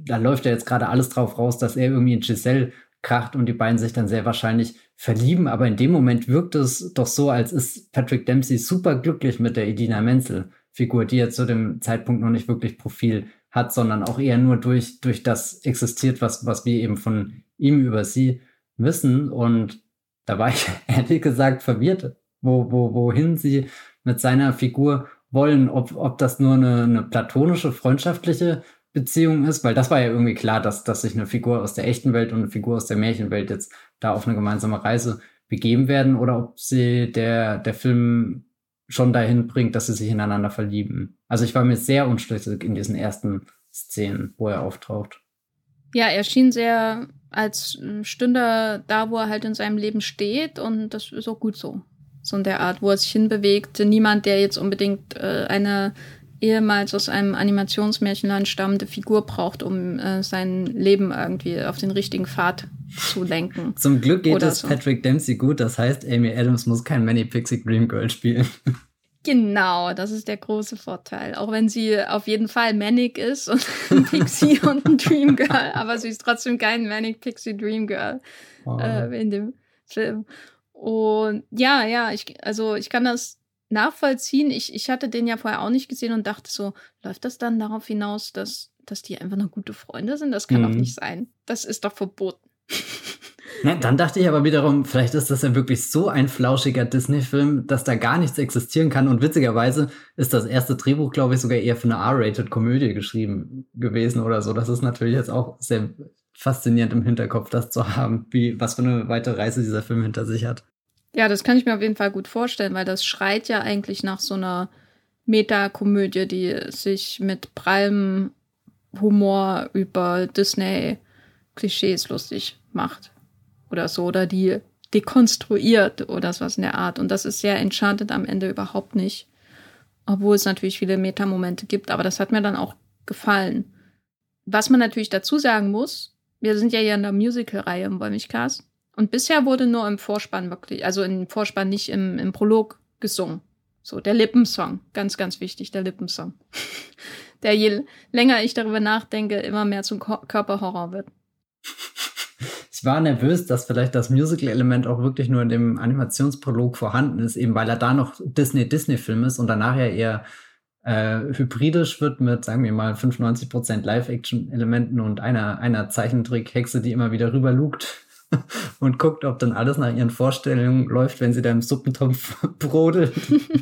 da läuft ja jetzt gerade alles drauf raus, dass er irgendwie in Giselle kracht und die beiden sich dann sehr wahrscheinlich verlieben. Aber in dem Moment wirkt es doch so, als ist Patrick Dempsey super glücklich mit der Edina Menzel-Figur, die ja zu dem Zeitpunkt noch nicht wirklich Profil hat, sondern auch eher nur durch, durch das existiert, was, was wir eben von ihm über sie wissen. Und da war ich ehrlich gesagt verwirrt, wo, wo, wohin sie mit seiner Figur wollen, ob, ob das nur eine, eine platonische, freundschaftliche Beziehung ist, weil das war ja irgendwie klar, dass, dass sich eine Figur aus der echten Welt und eine Figur aus der Märchenwelt jetzt da auf eine gemeinsame Reise begeben werden oder ob sie der, der Film schon dahin bringt, dass sie sich ineinander verlieben. Also ich war mir sehr unschlüssig in diesen ersten Szenen, wo er auftaucht. Ja, er schien sehr als Stünder da, wo er halt in seinem Leben steht und das ist auch gut so. So in der Art, wo er sich hinbewegt. Niemand, der jetzt unbedingt äh, eine ehemals aus einem Animationsmärchenland stammende Figur braucht, um äh, sein Leben irgendwie auf den richtigen Pfad zu lenken. Zum Glück geht es so. Patrick Dempsey gut, das heißt, Amy Adams muss kein Manny Pixie Dream Girl spielen. Genau, das ist der große Vorteil. Auch wenn sie auf jeden Fall Manic ist und ein Pixie und ein Dream Girl, aber sie ist trotzdem kein Manic Pixie Dream Girl oh. äh, in dem Film. Und ja, ja, ich, also ich kann das nachvollziehen. Ich, ich hatte den ja vorher auch nicht gesehen und dachte so, läuft das dann darauf hinaus, dass, dass die einfach nur gute Freunde sind? Das kann mhm. doch nicht sein. Das ist doch verboten. Ja, dann dachte ich aber wiederum, vielleicht ist das ja wirklich so ein flauschiger Disney-Film, dass da gar nichts existieren kann. Und witzigerweise ist das erste Drehbuch, glaube ich, sogar eher für eine R-Rated-Komödie geschrieben gewesen oder so. Das ist natürlich jetzt auch sehr faszinierend im Hinterkopf, das zu haben, wie, was für eine weitere Reise dieser Film hinter sich hat. Ja, das kann ich mir auf jeden Fall gut vorstellen, weil das schreit ja eigentlich nach so einer Metakomödie, die sich mit prallem Humor über Disney-Klischees lustig macht. Oder so, oder die dekonstruiert oder sowas in der Art. Und das ist sehr Enchanted am Ende überhaupt nicht. Obwohl es natürlich viele Metamomente gibt, aber das hat mir dann auch gefallen. Was man natürlich dazu sagen muss, wir sind ja hier in der Musical-Reihe im Wollmilchcast. Und bisher wurde nur im Vorspann wirklich, also im Vorspann nicht im, im Prolog gesungen. So, der Lippensong. Ganz, ganz wichtig, der Lippensong. der je länger ich darüber nachdenke, immer mehr zum Körperhorror wird. Ich war nervös, dass vielleicht das Musical-Element auch wirklich nur in dem Animationsprolog vorhanden ist, eben weil er da noch Disney-Disney-Film ist und danach ja eher äh, hybridisch wird mit, sagen wir mal, 95% Live-Action-Elementen und einer, einer Zeichentrick-Hexe, die immer wieder rüberlugt und guckt, ob dann alles nach ihren Vorstellungen läuft, wenn sie da im Suppentopf brodelt.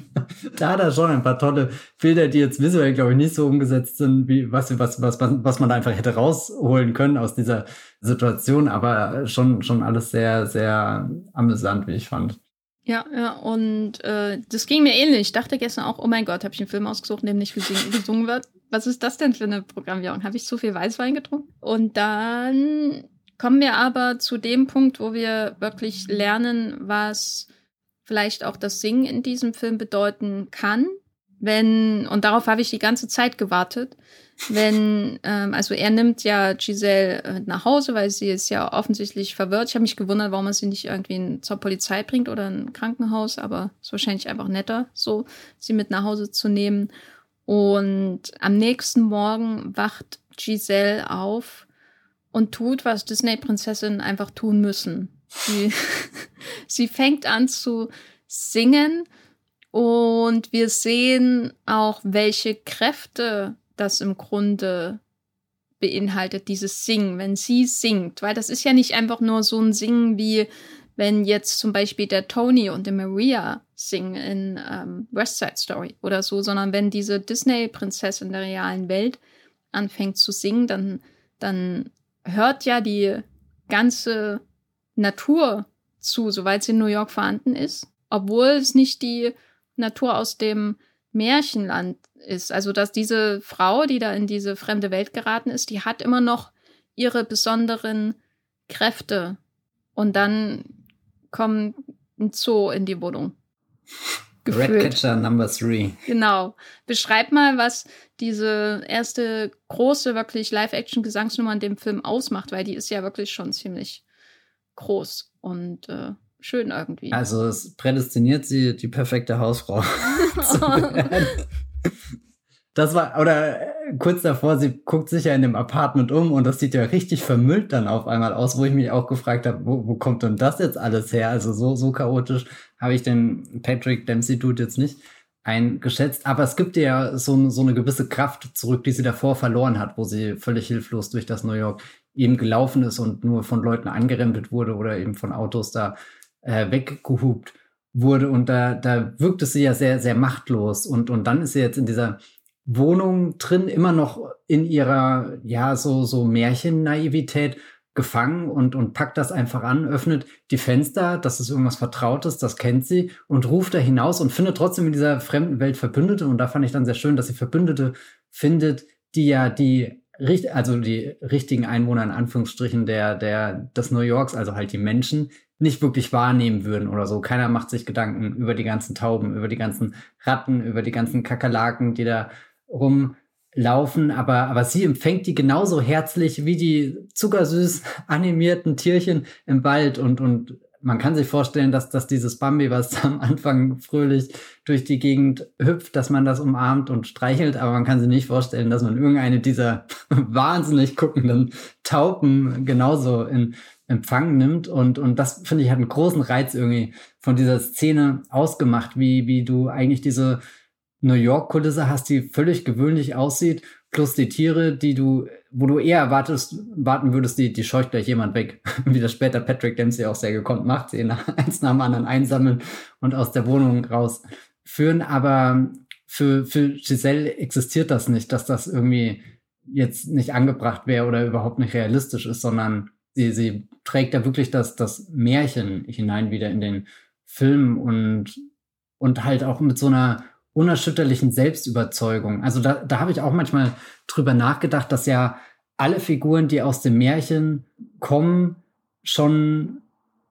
da hat er schon ein paar tolle Bilder, die jetzt visuell, glaube ich, nicht so umgesetzt sind, wie was, was, was, was man da einfach hätte rausholen können aus dieser Situation, aber schon, schon alles sehr, sehr amüsant, wie ich fand. Ja, ja, und äh, das ging mir ähnlich. Ich dachte gestern auch, oh mein Gott, habe ich einen Film ausgesucht, in dem nicht gesungen wird. Was ist das denn für eine Programmierung? Habe ich zu viel Weißwein getrunken? Und dann Kommen wir aber zu dem Punkt, wo wir wirklich lernen, was vielleicht auch das Singen in diesem Film bedeuten kann. Wenn, und darauf habe ich die ganze Zeit gewartet, wenn, ähm, also er nimmt ja Giselle äh, nach Hause, weil sie ist ja offensichtlich verwirrt. Ich habe mich gewundert, warum er sie nicht irgendwie zur Polizei bringt oder ein Krankenhaus, aber ist wahrscheinlich einfach netter, so sie mit nach Hause zu nehmen. Und am nächsten Morgen wacht Giselle auf und tut, was Disney-Prinzessinnen einfach tun müssen. Sie, sie fängt an zu singen und wir sehen auch, welche Kräfte das im Grunde beinhaltet, dieses Singen, wenn sie singt. Weil das ist ja nicht einfach nur so ein Singen wie wenn jetzt zum Beispiel der Tony und der Maria singen in ähm, West Side Story oder so, sondern wenn diese Disney-Prinzessin der realen Welt anfängt zu singen, dann, dann hört ja die ganze Natur zu, soweit sie in New York vorhanden ist, obwohl es nicht die Natur aus dem Märchenland ist. Also, dass diese Frau, die da in diese fremde Welt geraten ist, die hat immer noch ihre besonderen Kräfte. Und dann kommt ein Zoo in die Wohnung. Redcatcher Number Three. Genau. Beschreib mal, was diese erste große, wirklich Live-Action-Gesangsnummer in dem Film ausmacht, weil die ist ja wirklich schon ziemlich groß und äh, schön irgendwie. Also es prädestiniert sie, die perfekte Hausfrau zu werden. Das war, oder kurz davor, sie guckt sich ja in dem Apartment um und das sieht ja richtig vermüllt dann auf einmal aus, wo ich mich auch gefragt habe, wo, wo kommt denn das jetzt alles her? Also so, so chaotisch habe ich den Patrick Dempsey Dude jetzt nicht eingeschätzt. Aber es gibt ja so, so eine gewisse Kraft zurück, die sie davor verloren hat, wo sie völlig hilflos durch das New York eben gelaufen ist und nur von Leuten angerempelt wurde oder eben von Autos da äh, weggehupt wurde. Und da, da wirkte sie ja sehr, sehr machtlos. Und, und dann ist sie jetzt in dieser Wohnung drin, immer noch in ihrer, ja, so, so Märchen-Naivität gefangen und, und packt das einfach an, öffnet die Fenster, das ist irgendwas Vertrautes, das kennt sie und ruft da hinaus und findet trotzdem in dieser fremden Welt Verbündete. Und da fand ich dann sehr schön, dass sie Verbündete findet, die ja die, also die richtigen Einwohner in Anführungsstrichen der, der, des New Yorks, also halt die Menschen, nicht wirklich wahrnehmen würden oder so. Keiner macht sich Gedanken über die ganzen Tauben, über die ganzen Ratten, über die ganzen Kakerlaken, die da rumlaufen, aber, aber sie empfängt die genauso herzlich wie die zuckersüß animierten Tierchen im Wald und, und man kann sich vorstellen, dass, dass dieses Bambi, was am Anfang fröhlich durch die Gegend hüpft, dass man das umarmt und streichelt, aber man kann sich nicht vorstellen, dass man irgendeine dieser wahnsinnig guckenden Tauben genauso in Empfang nimmt. Und, und das finde ich hat einen großen Reiz irgendwie von dieser Szene ausgemacht, wie, wie du eigentlich diese New York-Kulisse hast, die völlig gewöhnlich aussieht, plus die Tiere, die du, wo du eher erwartest, warten würdest, die, die scheucht gleich jemand weg. Wie das später Patrick Dempsey auch sehr gekonnt macht, sie nach, eins nach dem anderen einsammeln und aus der Wohnung rausführen. Aber für, für Giselle existiert das nicht, dass das irgendwie jetzt nicht angebracht wäre oder überhaupt nicht realistisch ist, sondern sie, sie trägt da wirklich das, das Märchen hinein wieder in den Film und, und halt auch mit so einer unerschütterlichen Selbstüberzeugung. Also da, da habe ich auch manchmal drüber nachgedacht, dass ja alle Figuren, die aus dem Märchen kommen, schon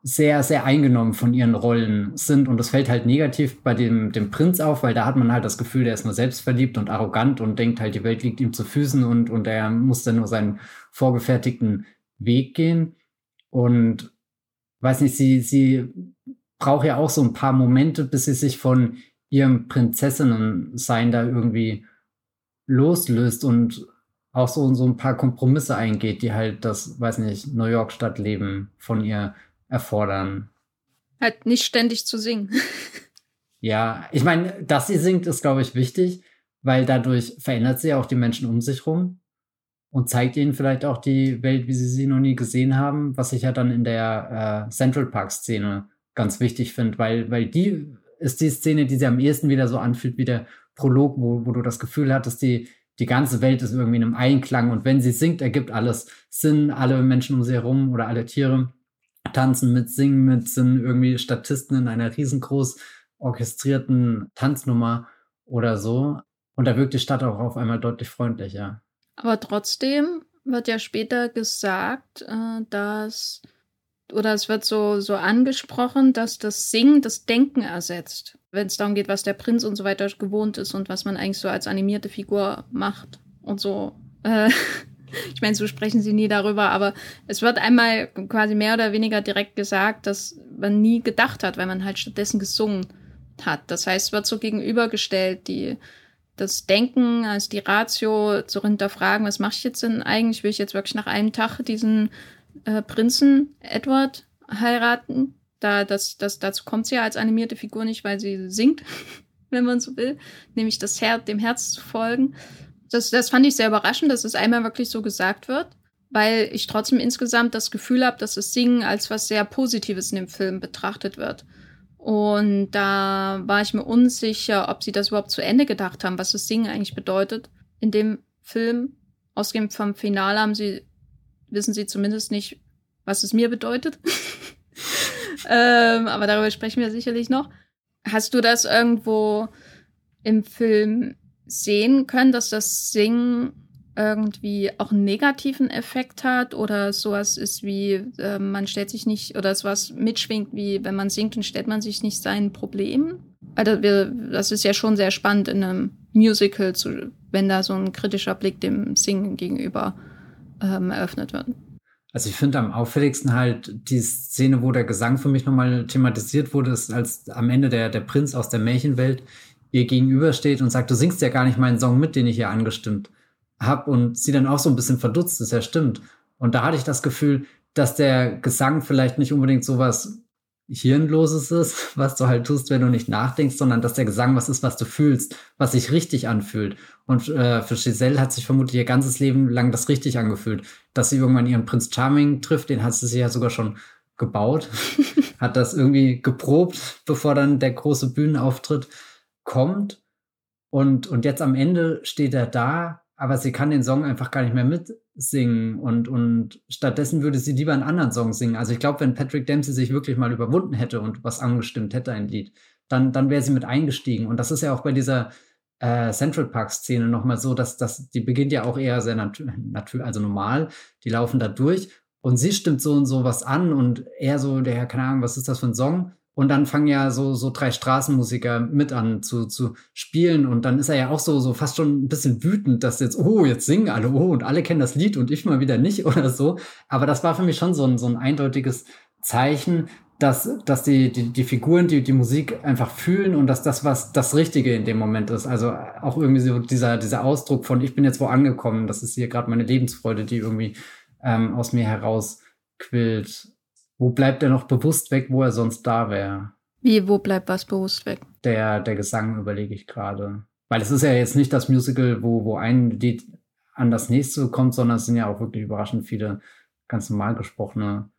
sehr, sehr eingenommen von ihren Rollen sind. Und das fällt halt negativ bei dem, dem Prinz auf, weil da hat man halt das Gefühl, der ist nur selbstverliebt und arrogant und denkt halt, die Welt liegt ihm zu Füßen und, und er muss dann nur seinen vorgefertigten Weg gehen. Und weiß nicht, sie, sie braucht ja auch so ein paar Momente, bis sie sich von ihrem Prinzessinnen-Sein da irgendwie loslöst und auch so, so ein paar Kompromisse eingeht, die halt das, weiß nicht, New York-Stadtleben von ihr erfordern. Halt nicht ständig zu singen. ja, ich meine, dass sie singt, ist, glaube ich, wichtig, weil dadurch verändert sie auch die Menschen um sich rum und zeigt ihnen vielleicht auch die Welt, wie sie sie noch nie gesehen haben, was ich ja dann in der äh, Central Park-Szene ganz wichtig finde, weil, weil die ist die Szene, die sich am ehesten wieder so anfühlt wie der Prolog, wo, wo du das Gefühl hattest, die, die ganze Welt ist irgendwie in einem Einklang und wenn sie singt, ergibt alles Sinn, alle Menschen um sie herum oder alle Tiere tanzen mit, singen mit, sind irgendwie Statisten in einer riesengroß orchestrierten Tanznummer oder so. Und da wirkt die Stadt auch auf einmal deutlich freundlicher. Aber trotzdem wird ja später gesagt, äh, dass oder es wird so, so angesprochen, dass das Singen das Denken ersetzt. Wenn es darum geht, was der Prinz und so weiter gewohnt ist und was man eigentlich so als animierte Figur macht und so. Äh, ich meine, so sprechen sie nie darüber, aber es wird einmal quasi mehr oder weniger direkt gesagt, dass man nie gedacht hat, weil man halt stattdessen gesungen hat. Das heißt, es wird so gegenübergestellt, die, das Denken als die Ratio zu hinterfragen, was mache ich jetzt denn eigentlich? Will ich jetzt wirklich nach einem Tag diesen äh, Prinzen Edward heiraten. Da, das, das, dazu kommt sie ja als animierte Figur nicht, weil sie singt, wenn man so will, nämlich das Her dem Herz zu folgen. Das, das fand ich sehr überraschend, dass es einmal wirklich so gesagt wird, weil ich trotzdem insgesamt das Gefühl habe, dass das Singen als was sehr Positives in dem Film betrachtet wird. Und da war ich mir unsicher, ob sie das überhaupt zu Ende gedacht haben, was das Singen eigentlich bedeutet in dem Film. Ausgehend vom Finale haben sie wissen sie zumindest nicht, was es mir bedeutet. ähm, aber darüber sprechen wir sicherlich noch. Hast du das irgendwo im Film sehen können, dass das Singen irgendwie auch einen negativen Effekt hat oder sowas ist wie, äh, man stellt sich nicht, oder sowas mitschwingt wie, wenn man singt, dann stellt man sich nicht seinen Problemen. Also wir, das ist ja schon sehr spannend in einem Musical, zu, wenn da so ein kritischer Blick dem Singen gegenüber ähm, eröffnet wird. Also ich finde am auffälligsten halt die Szene, wo der Gesang für mich nochmal thematisiert wurde, ist, als am Ende der, der Prinz aus der Märchenwelt ihr gegenübersteht und sagt, du singst ja gar nicht meinen Song mit, den ich hier angestimmt habe. Und sie dann auch so ein bisschen verdutzt ist, ja stimmt. Und da hatte ich das Gefühl, dass der Gesang vielleicht nicht unbedingt sowas Hirnloses ist, was du halt tust, wenn du nicht nachdenkst, sondern dass der Gesang was ist, was du fühlst, was sich richtig anfühlt. Und äh, für Giselle hat sich vermutlich ihr ganzes Leben lang das richtig angefühlt. Dass sie irgendwann ihren Prinz Charming trifft, den hat sie sich ja sogar schon gebaut, hat das irgendwie geprobt, bevor dann der große Bühnenauftritt kommt. Und, und jetzt am Ende steht er da, aber sie kann den Song einfach gar nicht mehr mitsingen und, und stattdessen würde sie lieber einen anderen Song singen. Also ich glaube, wenn Patrick Dempsey sich wirklich mal überwunden hätte und was angestimmt hätte, ein Lied, dann, dann wäre sie mit eingestiegen. Und das ist ja auch bei dieser äh, Central Park-Szene nochmal so, dass, dass die beginnt ja auch eher sehr natürlich, also normal. Die laufen da durch und sie stimmt so und so was an und er so, der, keine Ahnung, was ist das für ein Song? Und dann fangen ja so, so drei Straßenmusiker mit an zu, zu spielen. Und dann ist er ja auch so, so fast schon ein bisschen wütend, dass jetzt, oh, jetzt singen alle, oh, und alle kennen das Lied und ich mal wieder nicht oder so. Aber das war für mich schon so ein, so ein eindeutiges Zeichen, dass, dass die, die, die Figuren, die, die Musik einfach fühlen und dass das, was das Richtige in dem Moment ist. Also auch irgendwie so dieser, dieser Ausdruck von, ich bin jetzt wo angekommen, das ist hier gerade meine Lebensfreude, die irgendwie ähm, aus mir heraus quillt. Wo bleibt er noch bewusst weg, wo er sonst da wäre? Wie, wo bleibt was bewusst weg? Der, der Gesang überlege ich gerade. Weil es ist ja jetzt nicht das Musical, wo, wo ein Lied an das nächste kommt, sondern es sind ja auch wirklich überraschend viele ganz normal gesprochene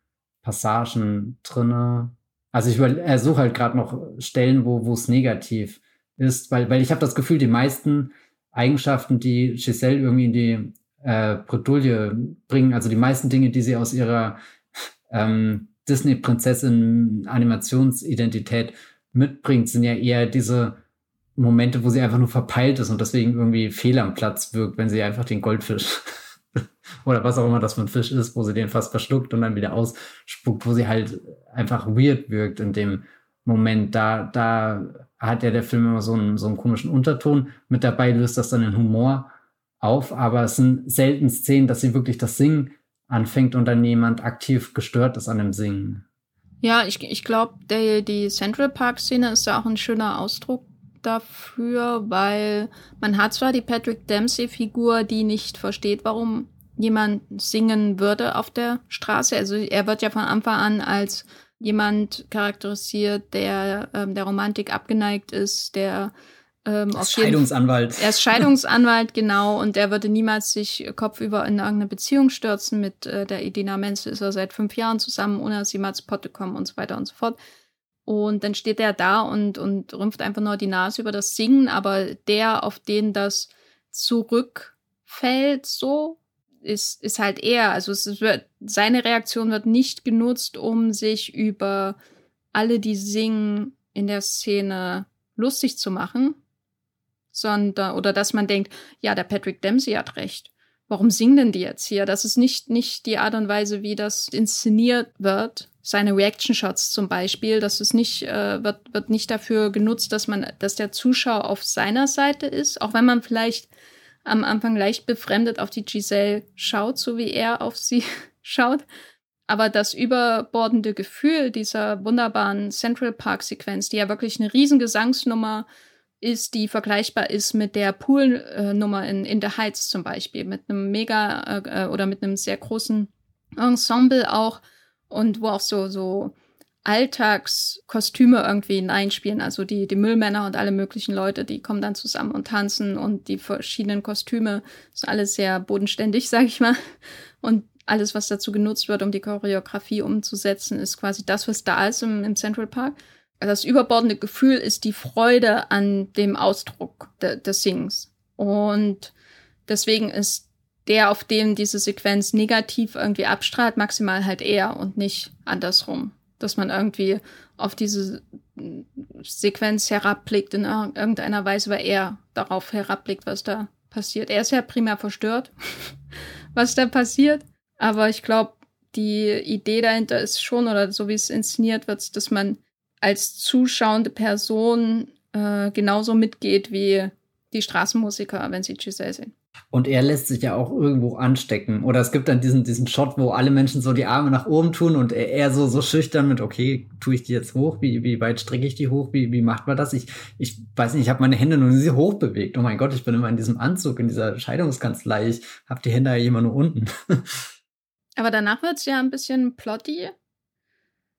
Passagen drinne. Also ich suche halt gerade noch Stellen, wo wo es negativ ist, weil, weil ich habe das Gefühl, die meisten Eigenschaften, die Giselle irgendwie in die äh, Bredouille bringen, also die meisten Dinge, die sie aus ihrer ähm, Disney-Prinzessin-Animationsidentität mitbringt, sind ja eher diese Momente, wo sie einfach nur verpeilt ist und deswegen irgendwie fehl am Platz wirkt, wenn sie einfach den Goldfisch oder was auch immer das für ein Fisch ist, wo sie den fast verschluckt und dann wieder ausspuckt, wo sie halt einfach weird wirkt in dem Moment. Da, da hat ja der Film immer so einen, so einen komischen Unterton. Mit dabei löst das dann den Humor auf, aber es sind selten Szenen, dass sie wirklich das Singen anfängt und dann jemand aktiv gestört ist an dem Singen. Ja, ich, ich glaube, die Central Park-Szene ist ja auch ein schöner Ausdruck dafür, weil man hat zwar die Patrick Dempsey-Figur, die nicht versteht, warum jemand singen würde auf der Straße. Also er wird ja von Anfang an als jemand charakterisiert, der ähm, der Romantik abgeneigt ist, der ähm, Scheidungsanwalt. Er ist Scheidungsanwalt, genau, und der würde niemals sich kopfüber in irgendeine Beziehung stürzen. Mit äh, der Idina Menzel ist er seit fünf Jahren zusammen, ohne dass sie mal zu Potte kommen und so weiter und so fort. Und dann steht er da und, und rümpft einfach nur die Nase über das Singen, aber der, auf den das zurückfällt, so, ist, ist halt er. Also es wird, seine Reaktion wird nicht genutzt, um sich über alle, die singen, in der Szene lustig zu machen, sondern oder dass man denkt, ja, der Patrick Dempsey hat recht. Warum singen denn die jetzt hier? Das ist nicht, nicht die Art und Weise, wie das inszeniert wird. Seine Reaction Shots zum Beispiel, das ist nicht, äh, wird, wird nicht dafür genutzt, dass man, dass der Zuschauer auf seiner Seite ist, auch wenn man vielleicht am Anfang leicht befremdet auf die Giselle schaut, so wie er auf sie schaut. Aber das überbordende Gefühl dieser wunderbaren Central Park Sequenz, die ja wirklich eine riesen Gesangsnummer ist, die vergleichbar ist mit der Pool-Nummer in, in The Heights zum Beispiel, mit einem mega äh, oder mit einem sehr großen Ensemble auch und wo auch so, so Alltagskostüme irgendwie hineinspielen. Also die, die Müllmänner und alle möglichen Leute, die kommen dann zusammen und tanzen und die verschiedenen Kostüme sind alles sehr bodenständig, sag ich mal. Und alles, was dazu genutzt wird, um die Choreografie umzusetzen, ist quasi das, was da ist im, im Central Park das überbordende Gefühl ist die Freude an dem Ausdruck de, des Sings. Und deswegen ist der, auf dem diese Sequenz negativ irgendwie abstrahlt, maximal halt er und nicht andersrum. Dass man irgendwie auf diese Sequenz herabblickt in irgendeiner Weise, weil er darauf herabblickt, was da passiert. Er ist ja primär verstört, was da passiert. Aber ich glaube, die Idee dahinter ist schon, oder so wie es inszeniert wird, dass man als zuschauende Person äh, genauso mitgeht wie die Straßenmusiker, wenn sie Giselle sehen. Und er lässt sich ja auch irgendwo anstecken. Oder es gibt dann diesen, diesen Shot, wo alle Menschen so die Arme nach oben tun und er, er so, so schüchtern mit, okay, tue ich die jetzt hoch? Wie, wie weit strecke ich die hoch? Wie, wie macht man das? Ich, ich weiß nicht, ich habe meine Hände nur sie hoch bewegt. Oh mein Gott, ich bin immer in diesem Anzug, in dieser Scheidungskanzlei. Ich habe die Hände ja immer nur unten. Aber danach wird es ja ein bisschen plotty.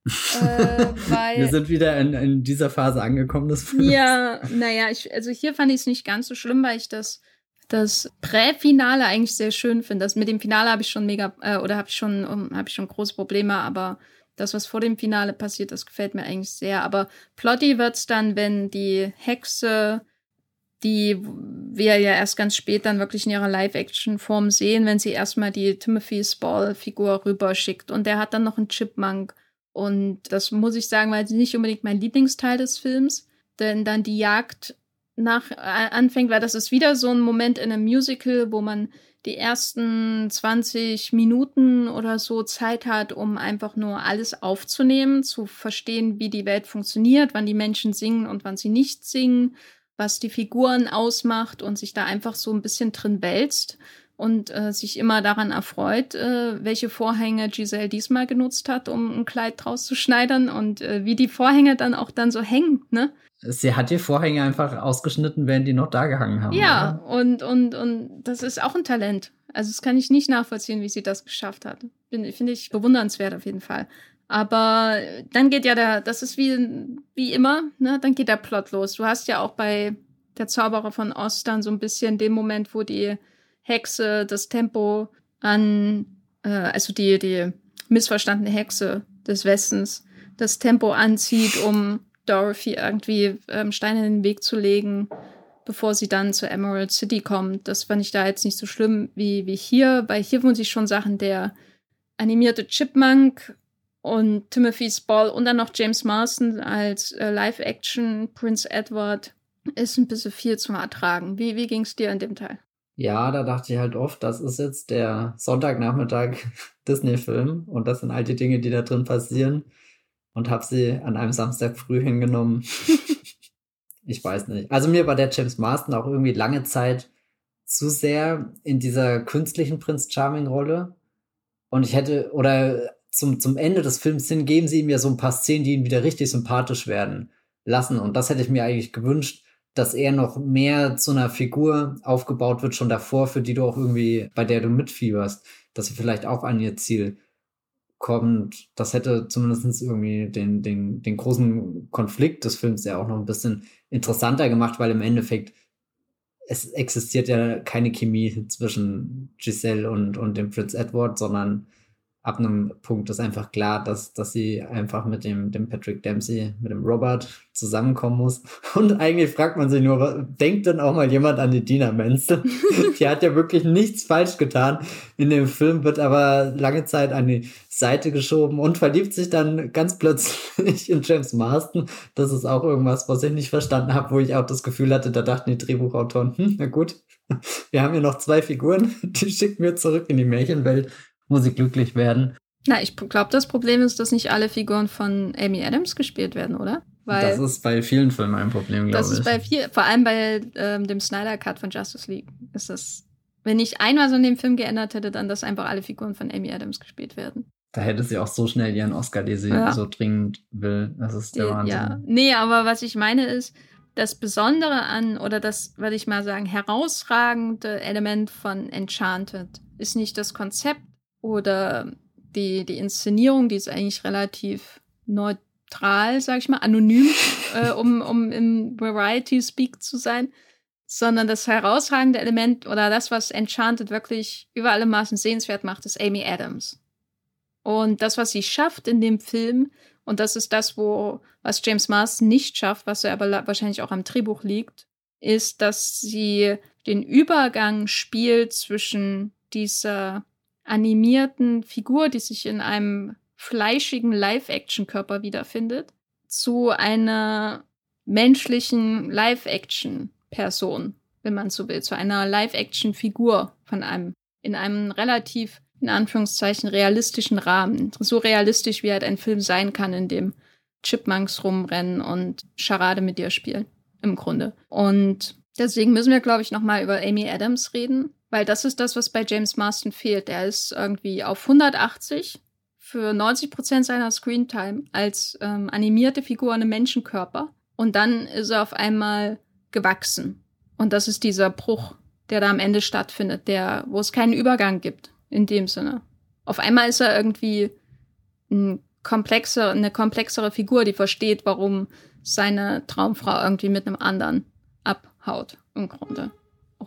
Äh, Wir sind wieder in, in dieser Phase angekommen des Films. Ja, naja, ich, also hier fand ich es nicht ganz so schlimm, weil ich das, das Präfinale eigentlich sehr schön finde. Das mit dem Finale habe ich schon mega, äh, oder habe ich schon, um, habe ich schon große Probleme, aber das, was vor dem Finale passiert, das gefällt mir eigentlich sehr. Aber plotty wird es dann, wenn die Hexe die wir ja erst ganz spät dann wirklich in ihrer Live-Action-Form sehen, wenn sie erstmal die Timothy Spall-Figur rüberschickt. Und der hat dann noch einen Chipmunk. Und das muss ich sagen, weil sie nicht unbedingt mein Lieblingsteil des Films. Denn dann die Jagd nach äh, anfängt, weil das ist wieder so ein Moment in einem Musical, wo man die ersten 20 Minuten oder so Zeit hat, um einfach nur alles aufzunehmen, zu verstehen, wie die Welt funktioniert, wann die Menschen singen und wann sie nicht singen was die Figuren ausmacht und sich da einfach so ein bisschen drin wälzt und äh, sich immer daran erfreut, äh, welche Vorhänge Giselle diesmal genutzt hat, um ein Kleid draus zu schneidern und äh, wie die Vorhänge dann auch dann so hängen, ne? Sie hat die Vorhänge einfach ausgeschnitten, während die noch da gehangen haben. Ja, und, und, und das ist auch ein Talent. Also das kann ich nicht nachvollziehen, wie sie das geschafft hat. Finde ich bewundernswert auf jeden Fall. Aber dann geht ja der, das ist wie, wie immer, ne, dann geht der Plot los. Du hast ja auch bei der Zauberer von Ost dann so ein bisschen den Moment, wo die Hexe das Tempo an, äh, also die, die missverstandene Hexe des Westens, das Tempo anzieht, um Dorothy irgendwie ähm, Steine in den Weg zu legen, bevor sie dann zur Emerald City kommt. Das fand ich da jetzt nicht so schlimm wie, wie hier, weil hier wurden sich schon Sachen der animierte Chipmunk und Timothy Spall und dann noch James Marston als äh, Live-Action Prince Edward ist ein bisschen viel zum Ertragen. Wie, wie ging es dir an dem Teil? Ja, da dachte ich halt oft, das ist jetzt der Sonntagnachmittag Disney-Film und das sind all die Dinge, die da drin passieren und habe sie an einem Samstag früh hingenommen. ich weiß nicht. Also mir war der James Marston auch irgendwie lange Zeit zu sehr in dieser künstlichen Prince Charming Rolle und ich hätte oder zum, zum Ende des Films hin geben sie ihm ja so ein paar Szenen, die ihn wieder richtig sympathisch werden lassen. Und das hätte ich mir eigentlich gewünscht, dass er noch mehr zu einer Figur aufgebaut wird, schon davor, für die du auch irgendwie, bei der du mitfieberst, dass sie vielleicht auch an ihr Ziel kommt. Das hätte zumindest irgendwie den, den, den großen Konflikt des Films ja auch noch ein bisschen interessanter gemacht, weil im Endeffekt es existiert ja keine Chemie zwischen Giselle und, und dem Prince Edward, sondern ab einem Punkt ist einfach klar, dass, dass sie einfach mit dem, dem Patrick Dempsey, mit dem Robert zusammenkommen muss. Und eigentlich fragt man sich nur, denkt denn auch mal jemand an die Dina Menzel? die hat ja wirklich nichts falsch getan in dem Film, wird aber lange Zeit an die Seite geschoben und verliebt sich dann ganz plötzlich in James Marston. Das ist auch irgendwas, was ich nicht verstanden habe, wo ich auch das Gefühl hatte, da dachten die Drehbuchautoren, hm, na gut, wir haben hier noch zwei Figuren, die schicken wir zurück in die Märchenwelt muss sie glücklich werden. Na, ich glaube, das Problem ist, dass nicht alle Figuren von Amy Adams gespielt werden, oder? Weil das ist bei vielen Filmen ein Problem, glaube ich. Das ist bei viel, vor allem bei ähm, dem Snyder Cut von Justice League ist das, wenn ich einmal so in dem Film geändert hätte, dann, dass einfach alle Figuren von Amy Adams gespielt werden. Da hätte sie auch so schnell ihren Oscar, den sie ja. so dringend will. Das ist der Wahnsinn. Ja, nee, aber was ich meine ist, das Besondere an, oder das, würde ich mal sagen, herausragende Element von Enchanted ist nicht das Konzept oder die, die Inszenierung, die ist eigentlich relativ neutral, sag ich mal, anonym, äh, um, um im Variety-Speak zu sein, sondern das herausragende Element oder das, was Enchanted wirklich über alle Maßen sehenswert macht, ist Amy Adams. Und das, was sie schafft in dem Film, und das ist das, wo, was James Marston nicht schafft, was er aber wahrscheinlich auch am Drehbuch liegt, ist, dass sie den Übergang spielt zwischen dieser animierten Figur, die sich in einem fleischigen Live-Action-Körper wiederfindet, zu einer menschlichen Live-Action-Person. wenn man so will, zu einer Live-Action-Figur von einem, in einem relativ, in Anführungszeichen, realistischen Rahmen. So realistisch, wie halt ein Film sein kann, in dem Chipmunks rumrennen und Charade mit dir spielen, im Grunde. Und deswegen müssen wir, glaube ich, nochmal über Amy Adams reden, weil das ist das, was bei James Marston fehlt. Der ist irgendwie auf 180 für 90 Prozent seiner Screentime als ähm, animierte Figur in einem Menschenkörper. Und dann ist er auf einmal gewachsen. Und das ist dieser Bruch, der da am Ende stattfindet, der, wo es keinen Übergang gibt, in dem Sinne. Auf einmal ist er irgendwie ein komplexer, eine komplexere Figur, die versteht, warum seine Traumfrau irgendwie mit einem anderen abhaut, im Grunde.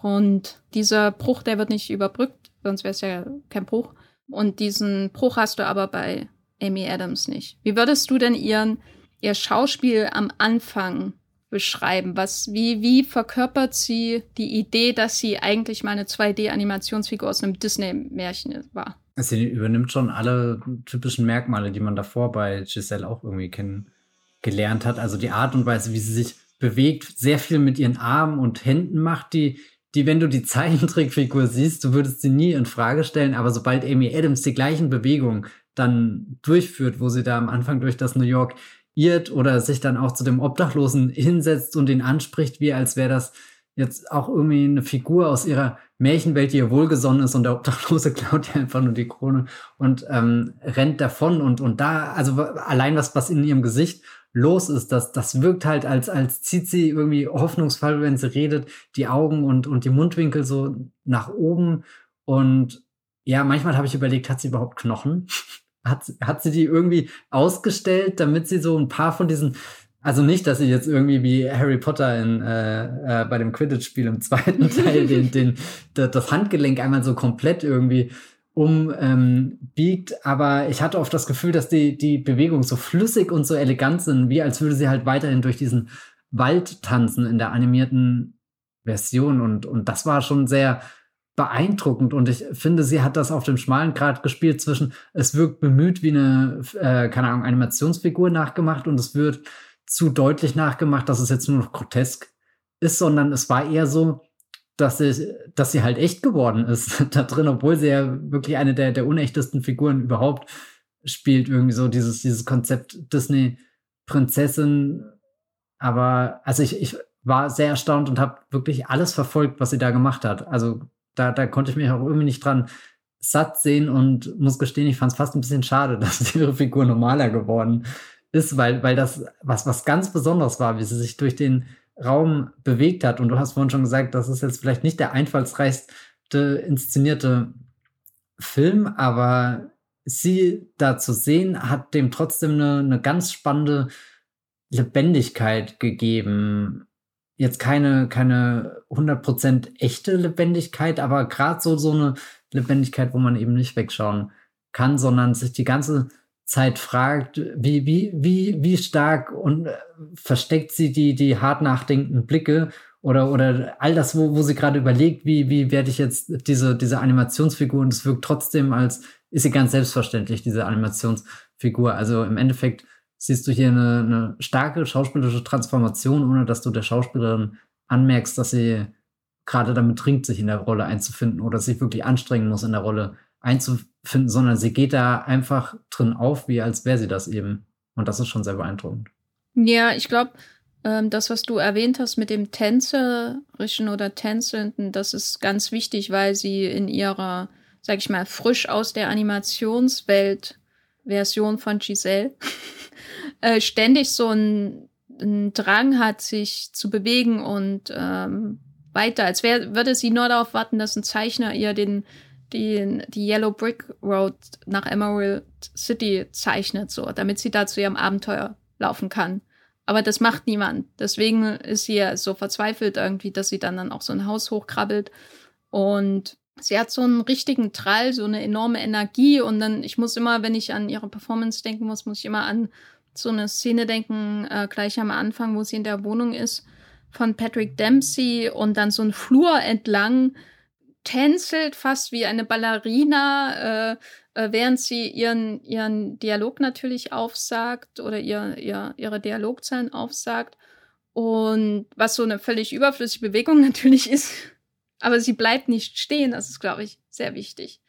Und dieser Bruch, der wird nicht überbrückt, sonst wäre es ja kein Bruch. Und diesen Bruch hast du aber bei Amy Adams nicht. Wie würdest du denn ihren, ihr Schauspiel am Anfang beschreiben? Was, wie, wie verkörpert sie die Idee, dass sie eigentlich mal eine 2D-Animationsfigur aus einem Disney-Märchen war? Sie übernimmt schon alle typischen Merkmale, die man davor bei Giselle auch irgendwie kennengelernt hat. Also die Art und Weise, wie sie sich bewegt, sehr viel mit ihren Armen und Händen macht, die, die, wenn du die Zeichentrickfigur siehst, du würdest sie nie in Frage stellen, aber sobald Amy Adams die gleichen Bewegungen dann durchführt, wo sie da am Anfang durch das New York irrt oder sich dann auch zu dem Obdachlosen hinsetzt und ihn anspricht, wie als wäre das jetzt auch irgendwie eine Figur aus ihrer Märchenwelt, die ihr wohlgesonnen ist und der Obdachlose klaut ihr einfach nur die Krone und ähm, rennt davon und, und da, also allein was, was in ihrem Gesicht los ist, das, das wirkt halt als, als zieht sie irgendwie hoffnungsvoll, wenn sie redet, die Augen und, und die Mundwinkel so nach oben und ja, manchmal habe ich überlegt, hat sie überhaupt Knochen? Hat, hat sie die irgendwie ausgestellt, damit sie so ein paar von diesen also nicht, dass sie jetzt irgendwie wie Harry Potter in, äh, äh, bei dem Quidditch-Spiel im zweiten Teil den, den, das Handgelenk einmal so komplett irgendwie umbiegt. Ähm, aber ich hatte oft das Gefühl, dass die, die Bewegungen so flüssig und so elegant sind, wie als würde sie halt weiterhin durch diesen Wald tanzen in der animierten Version. Und, und das war schon sehr beeindruckend. Und ich finde, sie hat das auf dem schmalen Grad gespielt zwischen, es wirkt bemüht wie eine, äh, keine Ahnung, Animationsfigur nachgemacht und es wird zu deutlich nachgemacht, dass es jetzt nur noch grotesk ist, sondern es war eher so, dass sie, dass sie halt echt geworden ist da drin, obwohl sie ja wirklich eine der, der unechtesten Figuren überhaupt spielt. Irgendwie so dieses, dieses Konzept Disney-Prinzessin. Aber also ich, ich war sehr erstaunt und habe wirklich alles verfolgt, was sie da gemacht hat. Also da, da konnte ich mich auch irgendwie nicht dran satt sehen und muss gestehen, ich fand es fast ein bisschen schade, dass ihre Figur normaler geworden ist ist, weil, weil das was, was ganz Besonderes war, wie sie sich durch den Raum bewegt hat. Und du hast vorhin schon gesagt, das ist jetzt vielleicht nicht der einfallsreichste inszenierte Film, aber sie da zu sehen, hat dem trotzdem eine, eine ganz spannende Lebendigkeit gegeben. Jetzt keine, keine 100% echte Lebendigkeit, aber gerade so, so eine Lebendigkeit, wo man eben nicht wegschauen kann, sondern sich die ganze Zeit fragt, wie, wie, wie, wie stark und äh, versteckt sie die, die hart nachdenkenden Blicke oder, oder all das, wo, wo sie gerade überlegt, wie, wie werde ich jetzt diese, diese Animationsfigur und es wirkt trotzdem als, ist sie ganz selbstverständlich, diese Animationsfigur. Also im Endeffekt siehst du hier eine, eine starke schauspielerische Transformation, ohne dass du der Schauspielerin anmerkst, dass sie gerade damit ringt, sich in der Rolle einzufinden oder sich wirklich anstrengen muss, in der Rolle einzufinden, sondern sie geht da einfach drin auf, wie als wäre sie das eben. Und das ist schon sehr beeindruckend. Ja, ich glaube, ähm, das, was du erwähnt hast mit dem Tänzerischen oder Tänzelnden, das ist ganz wichtig, weil sie in ihrer, sag ich mal, frisch aus der Animationswelt Version von Giselle äh, ständig so einen Drang hat, sich zu bewegen und ähm, weiter, als wär, würde sie nur darauf warten, dass ein Zeichner ihr den die, die Yellow Brick Road nach Emerald City zeichnet, so, damit sie da zu ihrem Abenteuer laufen kann. Aber das macht niemand. Deswegen ist sie ja so verzweifelt irgendwie, dass sie dann, dann auch so ein Haus hochkrabbelt. Und sie hat so einen richtigen Trall, so eine enorme Energie. Und dann, ich muss immer, wenn ich an ihre Performance denken muss, muss ich immer an so eine Szene denken, äh, gleich am Anfang, wo sie in der Wohnung ist, von Patrick Dempsey und dann so ein Flur entlang tänzelt fast wie eine Ballerina, äh, äh, während sie ihren, ihren Dialog natürlich aufsagt oder ihr, ihr, ihre Dialogzeilen aufsagt. Und was so eine völlig überflüssige Bewegung natürlich ist. Aber sie bleibt nicht stehen. Das ist, glaube ich, sehr wichtig.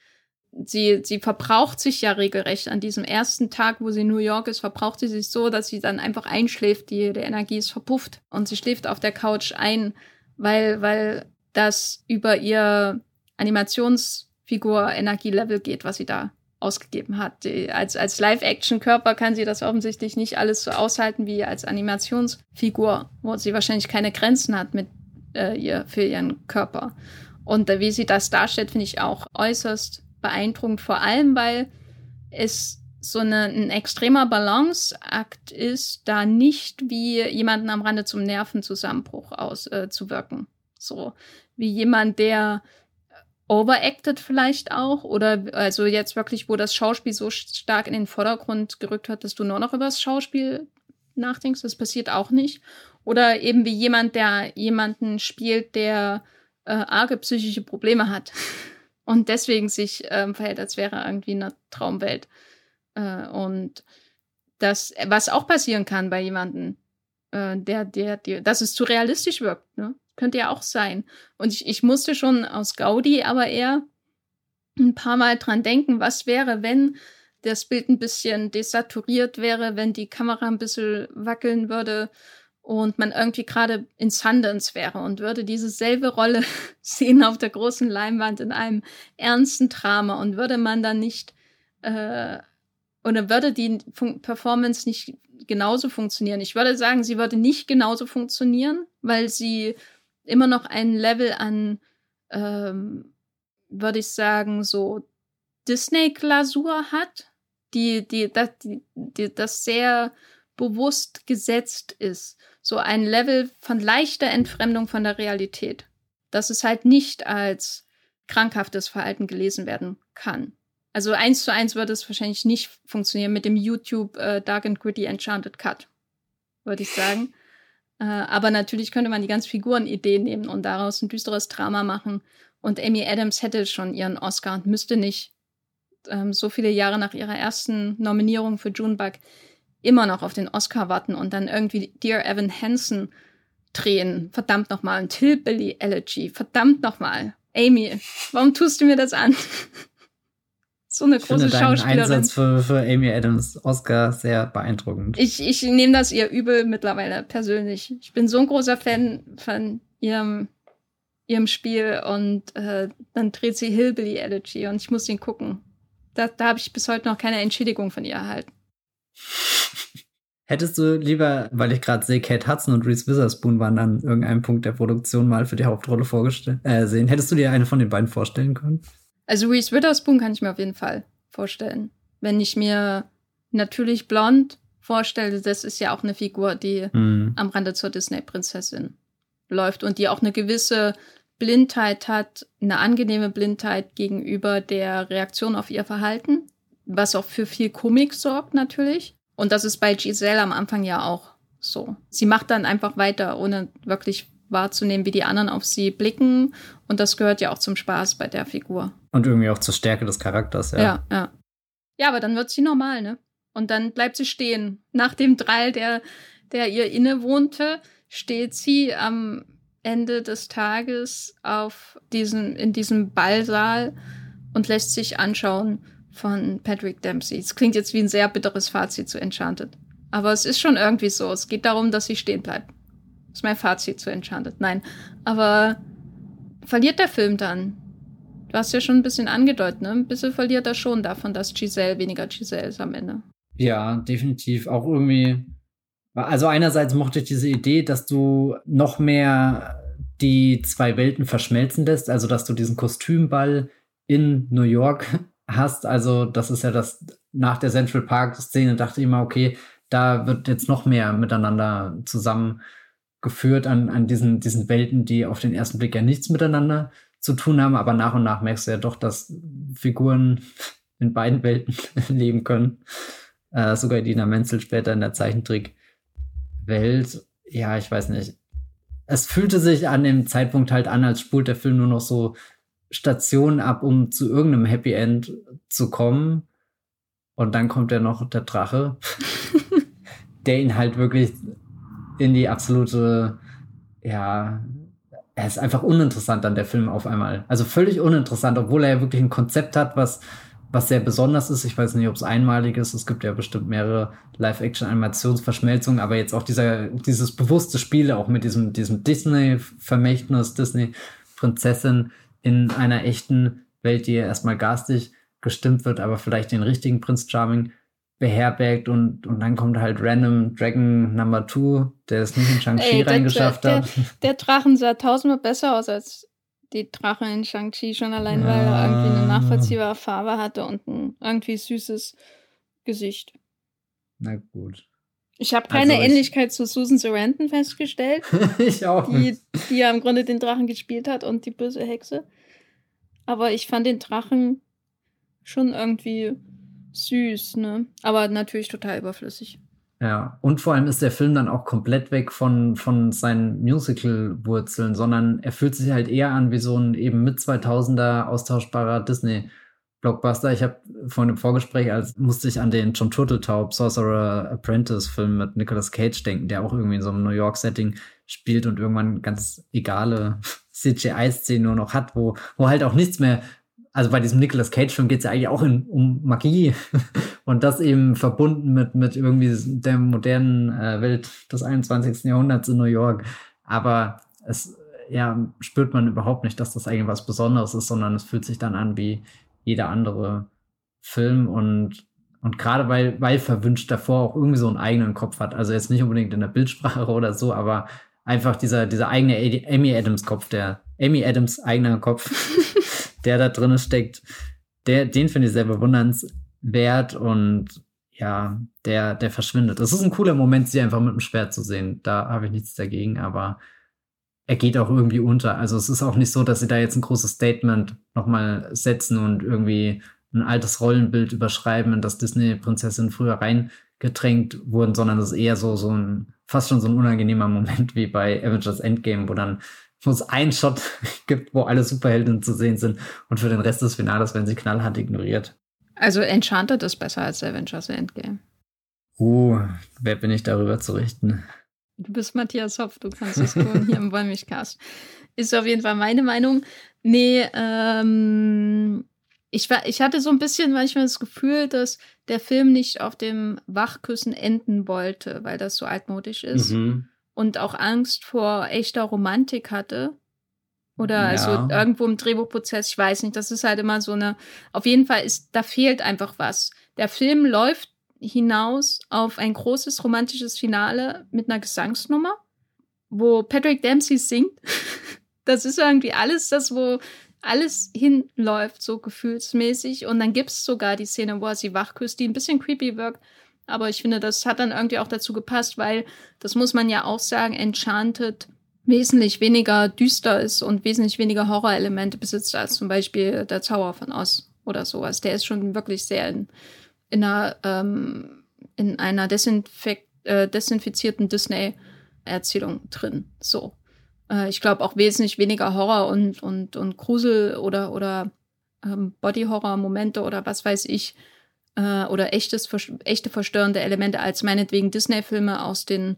Sie, sie verbraucht sich ja regelrecht. An diesem ersten Tag, wo sie in New York ist, verbraucht sie sich so, dass sie dann einfach einschläft. Die, die Energie ist verpufft. Und sie schläft auf der Couch ein, weil, weil das über ihr Animationsfigur Energielevel geht, was sie da ausgegeben hat. Die, als als Live-Action-Körper kann sie das offensichtlich nicht alles so aushalten wie als Animationsfigur, wo sie wahrscheinlich keine Grenzen hat mit äh, ihr für ihren Körper. Und äh, wie sie das darstellt, finde ich auch äußerst beeindruckend, vor allem weil es so eine, ein extremer Balanceakt ist, da nicht wie jemanden am Rande zum Nervenzusammenbruch auszuwirken. Äh, so wie jemand, der overacted vielleicht auch oder also jetzt wirklich, wo das Schauspiel so stark in den Vordergrund gerückt hat, dass du nur noch über das Schauspiel nachdenkst, das passiert auch nicht. Oder eben wie jemand, der jemanden spielt, der äh, arge psychische Probleme hat und deswegen sich ähm, verhält, als wäre er irgendwie in einer Traumwelt. Äh, und das, was auch passieren kann bei jemandem, äh, der, der, der, dass es zu realistisch wirkt, ne? Könnte ja auch sein. Und ich, ich musste schon aus Gaudi aber eher ein paar Mal dran denken, was wäre, wenn das Bild ein bisschen desaturiert wäre, wenn die Kamera ein bisschen wackeln würde und man irgendwie gerade in Sundance wäre und würde diese selbe Rolle sehen auf der großen Leinwand in einem ernsten Drama und würde man dann nicht äh, oder würde die Fun Performance nicht genauso funktionieren? Ich würde sagen, sie würde nicht genauso funktionieren, weil sie immer noch ein Level an, ähm, würde ich sagen, so Disney-Glasur hat, die, die, das, die, die, das sehr bewusst gesetzt ist. So ein Level von leichter Entfremdung von der Realität. Dass es halt nicht als krankhaftes Verhalten gelesen werden kann. Also eins zu eins würde es wahrscheinlich nicht funktionieren mit dem YouTube äh, Dark and Gritty Enchanted Cut, würde ich sagen. Äh, aber natürlich könnte man die ganz Figurenidee nehmen und daraus ein düsteres Drama machen. Und Amy Adams hätte schon ihren Oscar und müsste nicht ähm, so viele Jahre nach ihrer ersten Nominierung für Junebug immer noch auf den Oscar warten und dann irgendwie Dear Evan Hansen drehen. Verdammt nochmal, ein Tillbilly Elegy. Verdammt nochmal. Amy, warum tust du mir das an? so eine ich große finde Schauspielerin. Einsatz für, für Amy Adams Oscar sehr beeindruckend. Ich, ich nehme das ihr übel mittlerweile persönlich. Ich bin so ein großer Fan von ihrem, ihrem Spiel und äh, dann dreht sie Hillbilly Elegy und ich muss ihn gucken. Da, da habe ich bis heute noch keine Entschädigung von ihr erhalten. Hättest du lieber, weil ich gerade sehe, Kate Hudson und Reese Witherspoon waren an irgendeinem Punkt der Produktion mal für die Hauptrolle vorgestellt, äh, sehen, hättest du dir eine von den beiden vorstellen können? Also Reese Witherspoon kann ich mir auf jeden Fall vorstellen. Wenn ich mir natürlich blond vorstelle, das ist ja auch eine Figur, die mhm. am Rande zur Disney-Prinzessin läuft und die auch eine gewisse Blindheit hat, eine angenehme Blindheit gegenüber der Reaktion auf ihr Verhalten, was auch für viel Komik sorgt natürlich. Und das ist bei Giselle am Anfang ja auch so. Sie macht dann einfach weiter, ohne wirklich wahrzunehmen, wie die anderen auf sie blicken. Und das gehört ja auch zum Spaß bei der Figur. Und irgendwie auch zur Stärke des Charakters, ja. Ja, ja. Ja, aber dann wird sie normal, ne? Und dann bleibt sie stehen. Nach dem Drall, der, der ihr innewohnte, steht sie am Ende des Tages auf diesem, in diesem Ballsaal und lässt sich anschauen von Patrick Dempsey. Es klingt jetzt wie ein sehr bitteres Fazit zu Enchanted. Aber es ist schon irgendwie so. Es geht darum, dass sie stehen bleibt. Ist mein Fazit zu Enchanted. Nein. Aber verliert der Film dann? Du hast ja schon ein bisschen angedeutet, ne? Ein bisschen verliert er schon davon, dass Giselle weniger Giselle ist am Ende. Ja, definitiv. Auch irgendwie. Also einerseits mochte ich diese Idee, dass du noch mehr die zwei Welten verschmelzen lässt, also dass du diesen Kostümball in New York hast. Also das ist ja das nach der Central Park Szene dachte ich immer, okay, da wird jetzt noch mehr miteinander zusammengeführt an, an diesen, diesen Welten, die auf den ersten Blick ja nichts miteinander zu tun haben, aber nach und nach merkst du ja doch, dass Figuren in beiden Welten leben können. Äh, sogar Dina Menzel später in der Zeichentrick-Welt. Ja, ich weiß nicht. Es fühlte sich an dem Zeitpunkt halt an, als spult der Film nur noch so Stationen ab, um zu irgendeinem Happy End zu kommen. Und dann kommt ja noch der Drache, der ihn halt wirklich in die absolute, ja, er ist einfach uninteressant dann der Film auf einmal. Also völlig uninteressant, obwohl er ja wirklich ein Konzept hat, was, was sehr besonders ist. Ich weiß nicht, ob es einmalig ist. Es gibt ja bestimmt mehrere Live-Action-Animationsverschmelzungen, aber jetzt auch dieser, dieses bewusste Spiel, auch mit diesem, diesem Disney-Vermächtnis, Disney-Prinzessin in einer echten Welt, die ja erstmal garstig gestimmt wird, aber vielleicht den richtigen Prinz Charming beherbergt und, und dann kommt halt random Dragon Number Two, der es nicht in Shang-Chi reingeschafft der, hat. Der, der, Drachen sah tausendmal besser aus als die Drache in Shang-Chi, schon allein, ja. weil er irgendwie eine nachvollziehbare Farbe hatte und ein irgendwie süßes Gesicht. Na gut. Ich habe keine also Ähnlichkeit zu Susan Sarandon festgestellt. ich auch. Die, die ja im Grunde den Drachen gespielt hat und die böse Hexe. Aber ich fand den Drachen schon irgendwie süß, ne? Aber natürlich total überflüssig. Ja, und vor allem ist der Film dann auch komplett weg von, von seinen Musical-Wurzeln, sondern er fühlt sich halt eher an wie so ein eben mit 2000er austauschbarer Disney-Blockbuster. Ich habe vorhin im Vorgespräch, als musste ich an den John Turteltaub Sorcerer Apprentice-Film mit Nicolas Cage denken, der auch irgendwie in so einem New York-Setting spielt und irgendwann ganz egale CGI-Szenen nur noch hat, wo, wo halt auch nichts mehr also bei diesem Nicolas Cage-Film geht es ja eigentlich auch in, um Magie und das eben verbunden mit, mit irgendwie der modernen äh, Welt des 21. Jahrhunderts in New York. Aber es ja, spürt man überhaupt nicht, dass das eigentlich was Besonderes ist, sondern es fühlt sich dann an wie jeder andere Film und und gerade weil, weil verwünscht davor auch irgendwie so einen eigenen Kopf hat. Also jetzt nicht unbedingt in der Bildsprache oder so, aber einfach dieser, dieser eigene Amy Adams Kopf, der Amy Adams eigener Kopf, der da drin steckt, der, den finde ich sehr bewundernswert und ja, der, der verschwindet. Es ist ein cooler Moment, sie einfach mit dem Schwert zu sehen. Da habe ich nichts dagegen, aber er geht auch irgendwie unter. Also es ist auch nicht so, dass sie da jetzt ein großes Statement nochmal setzen und irgendwie ein altes Rollenbild überschreiben, in das Disney-Prinzessin früher reingedrängt wurden, sondern es ist eher so, so ein, fast schon so ein unangenehmer Moment wie bei Avengers Endgame, wo dann wo es einen Shot gibt, wo alle Superhelden zu sehen sind und für den Rest des Finales werden sie knallhart ignoriert. Also Enchanted ist besser als Avengers Endgame. Uh, wer bin ich darüber zu richten? Du bist Matthias Hopf, du kannst es tun hier im Wollmilchcast. Ist auf jeden Fall meine Meinung. Nee, ähm, ich, war, ich hatte so ein bisschen manchmal das Gefühl, dass der Film nicht auf dem Wachküssen enden wollte, weil das so altmodisch ist. Mhm und auch Angst vor echter Romantik hatte. Oder ja. also irgendwo im Drehbuchprozess, ich weiß nicht, das ist halt immer so eine, auf jeden Fall ist, da fehlt einfach was. Der Film läuft hinaus auf ein großes romantisches Finale mit einer Gesangsnummer, wo Patrick Dempsey singt. Das ist irgendwie alles das, wo alles hinläuft, so gefühlsmäßig. Und dann gibt es sogar die Szene, wo er sie wachküsst, die ein bisschen creepy wirkt. Aber ich finde, das hat dann irgendwie auch dazu gepasst, weil, das muss man ja auch sagen, Enchanted wesentlich weniger düster ist und wesentlich weniger Horrorelemente besitzt als zum Beispiel der Zauber von Oz oder sowas. Der ist schon wirklich sehr in, in einer, ähm, in einer Desinfek äh, desinfizierten Disney-Erzählung drin. So. Äh, ich glaube auch wesentlich weniger Horror und, und, und Grusel oder, oder ähm, Body-Horror-Momente oder was weiß ich äh, oder echtes, echte verstörende Elemente als meinetwegen Disney-Filme aus den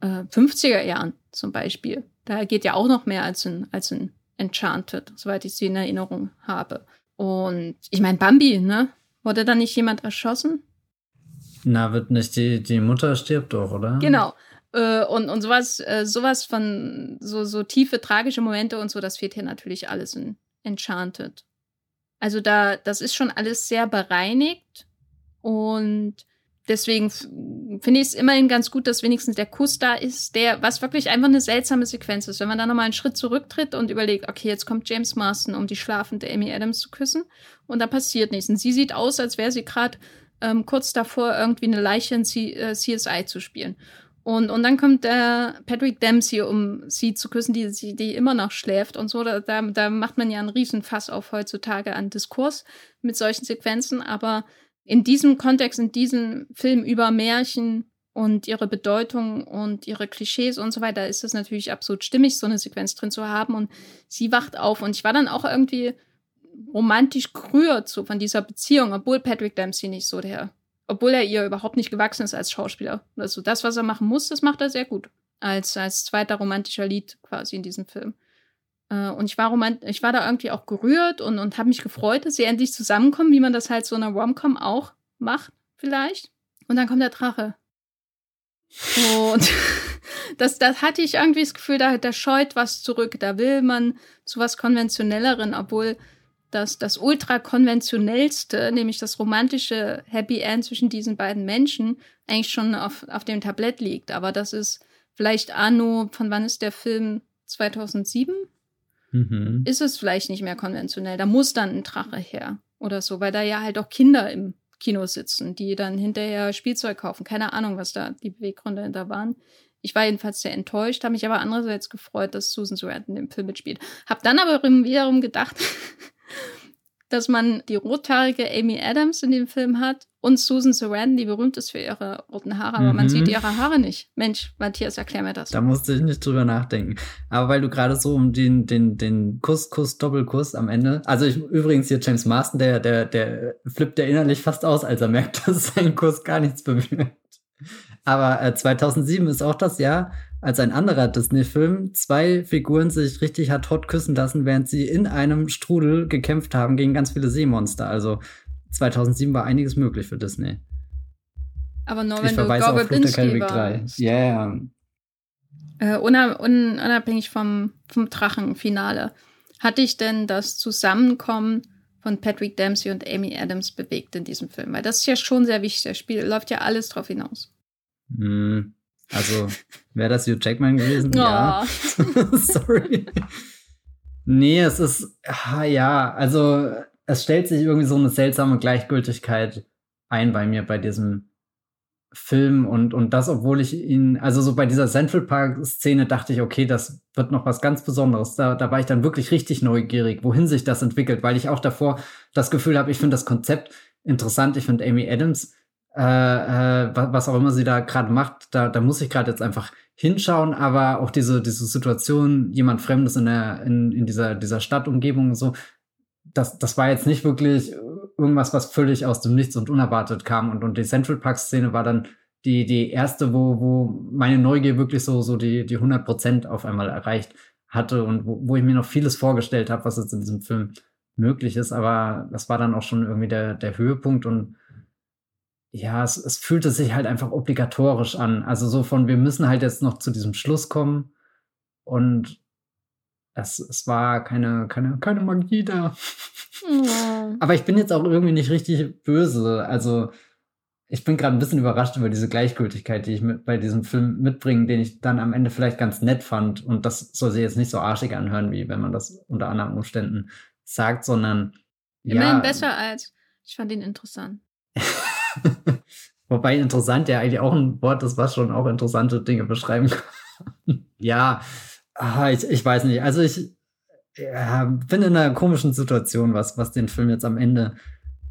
äh, 50er Jahren zum Beispiel. Da geht ja auch noch mehr als in, als in Enchanted, soweit ich sie in Erinnerung habe. Und ich meine, Bambi, ne? Wurde da nicht jemand erschossen? Na, wird nicht die, die Mutter stirbt doch, oder? Genau. Äh, und, und sowas, äh, sowas von so, so tiefe, tragische Momente und so, das fehlt hier natürlich alles in Enchanted. Also da, das ist schon alles sehr bereinigt und deswegen finde ich es immerhin ganz gut, dass wenigstens der Kuss da ist, der, was wirklich einfach eine seltsame Sequenz ist. Wenn man da nochmal einen Schritt zurücktritt und überlegt, okay, jetzt kommt James Marston, um die schlafende Amy Adams zu küssen, und da passiert nichts. Und sie sieht aus, als wäre sie gerade ähm, kurz davor, irgendwie eine Leiche in C äh, CSI zu spielen. Und, und dann kommt der Patrick Dempsey, um sie zu küssen, die, die, die immer noch schläft und so. Da, da, da macht man ja einen Riesenfass auf heutzutage an Diskurs mit solchen Sequenzen, aber in diesem Kontext, in diesem Film über Märchen und ihre Bedeutung und ihre Klischees und so weiter, ist es natürlich absolut stimmig, so eine Sequenz drin zu haben. Und sie wacht auf und ich war dann auch irgendwie romantisch gerührt so von dieser Beziehung, obwohl Patrick Dempsey nicht so der, obwohl er ihr überhaupt nicht gewachsen ist als Schauspieler. Also das, was er machen muss, das macht er sehr gut. als, als zweiter romantischer Lied quasi in diesem Film. Äh, und ich war, romant ich war da irgendwie auch gerührt und, und habe mich gefreut, dass sie endlich zusammenkommen, wie man das halt so in einer Romcom auch macht, vielleicht. Und dann kommt der Drache. Und das, das hatte ich irgendwie das Gefühl, da, da scheut was zurück. Da will man zu was Konventionelleren, obwohl das, das ultra-konventionellste, nämlich das romantische Happy End zwischen diesen beiden Menschen, eigentlich schon auf, auf dem Tablett liegt. Aber das ist vielleicht Anno, von wann ist der Film? 2007? Mhm. Ist es vielleicht nicht mehr konventionell. Da muss dann ein Drache her oder so, weil da ja halt auch Kinder im Kino sitzen, die dann hinterher Spielzeug kaufen. Keine Ahnung, was da die Beweggründe da waren. Ich war jedenfalls sehr enttäuscht, habe mich aber andererseits gefreut, dass Susan Sarandon im Film mitspielt. Hab dann aber wiederum gedacht, dass man die rothaarige Amy Adams in dem Film hat und Susan Sarandon, die berühmt ist für ihre roten Haare, aber mhm. man sieht ihre Haare nicht. Mensch, Matthias, erklär mir das. Da musste ich nicht drüber nachdenken. Aber weil du gerade so um den, den, den Kuss, Kuss, Doppelkuss am Ende. Also ich, übrigens hier James Marston, der, der, der flippt ja innerlich fast aus, als er merkt, dass sein Kuss gar nichts bewirkt. Aber äh, 2007 ist auch das Jahr, als ein anderer Disney-Film zwei Figuren sich richtig hat hot küssen lassen, während sie in einem Strudel gekämpft haben gegen ganz viele Seemonster. Also 2007 war einiges möglich für Disney. Aber nur wenn ich du Gore Verbinski warst. Ja, yeah. Äh, unabhängig vom, vom Drachenfinale. Hatte ich denn das Zusammenkommen von Patrick Dempsey und Amy Adams bewegt in diesem Film? Weil das ist ja schon sehr wichtig. Das Spiel läuft ja alles drauf hinaus. Mm, also, wäre das Hugh Jackman gewesen? Oh. Ja. Sorry. Nee, es ist, ah, ja, also es stellt sich irgendwie so eine seltsame Gleichgültigkeit ein bei mir bei diesem Film und, und das, obwohl ich ihn, also so bei dieser Central Park-Szene dachte ich, okay, das wird noch was ganz Besonderes. Da, da war ich dann wirklich richtig neugierig, wohin sich das entwickelt, weil ich auch davor das Gefühl habe, ich finde das Konzept interessant, ich finde Amy Adams äh, äh, was auch immer sie da gerade macht, da, da muss ich gerade jetzt einfach hinschauen, aber auch diese, diese Situation, jemand Fremdes in der, in, in dieser, dieser Stadtumgebung und so, das, das war jetzt nicht wirklich irgendwas, was völlig aus dem Nichts und unerwartet kam. Und, und die Central Park-Szene war dann die, die erste, wo, wo meine Neugier wirklich so, so die, die 100 Prozent auf einmal erreicht hatte und wo, wo ich mir noch vieles vorgestellt habe, was jetzt in diesem Film möglich ist. Aber das war dann auch schon irgendwie der, der Höhepunkt und ja, es, es fühlte sich halt einfach obligatorisch an. Also so von, wir müssen halt jetzt noch zu diesem Schluss kommen. Und es, es war keine, keine, keine Magie da. Ja. Aber ich bin jetzt auch irgendwie nicht richtig böse. Also ich bin gerade ein bisschen überrascht über diese Gleichgültigkeit, die ich mit, bei diesem Film mitbringe, den ich dann am Ende vielleicht ganz nett fand. Und das soll sich jetzt nicht so arschig anhören, wie wenn man das unter anderen Umständen sagt, sondern. Immerhin ja, besser als. Ich fand ihn interessant. Wobei interessant ja eigentlich auch ein Wort ist, was schon auch interessante Dinge beschreiben kann. ja, ah, ich, ich weiß nicht. Also ich ja, bin in einer komischen Situation, was, was den Film jetzt am Ende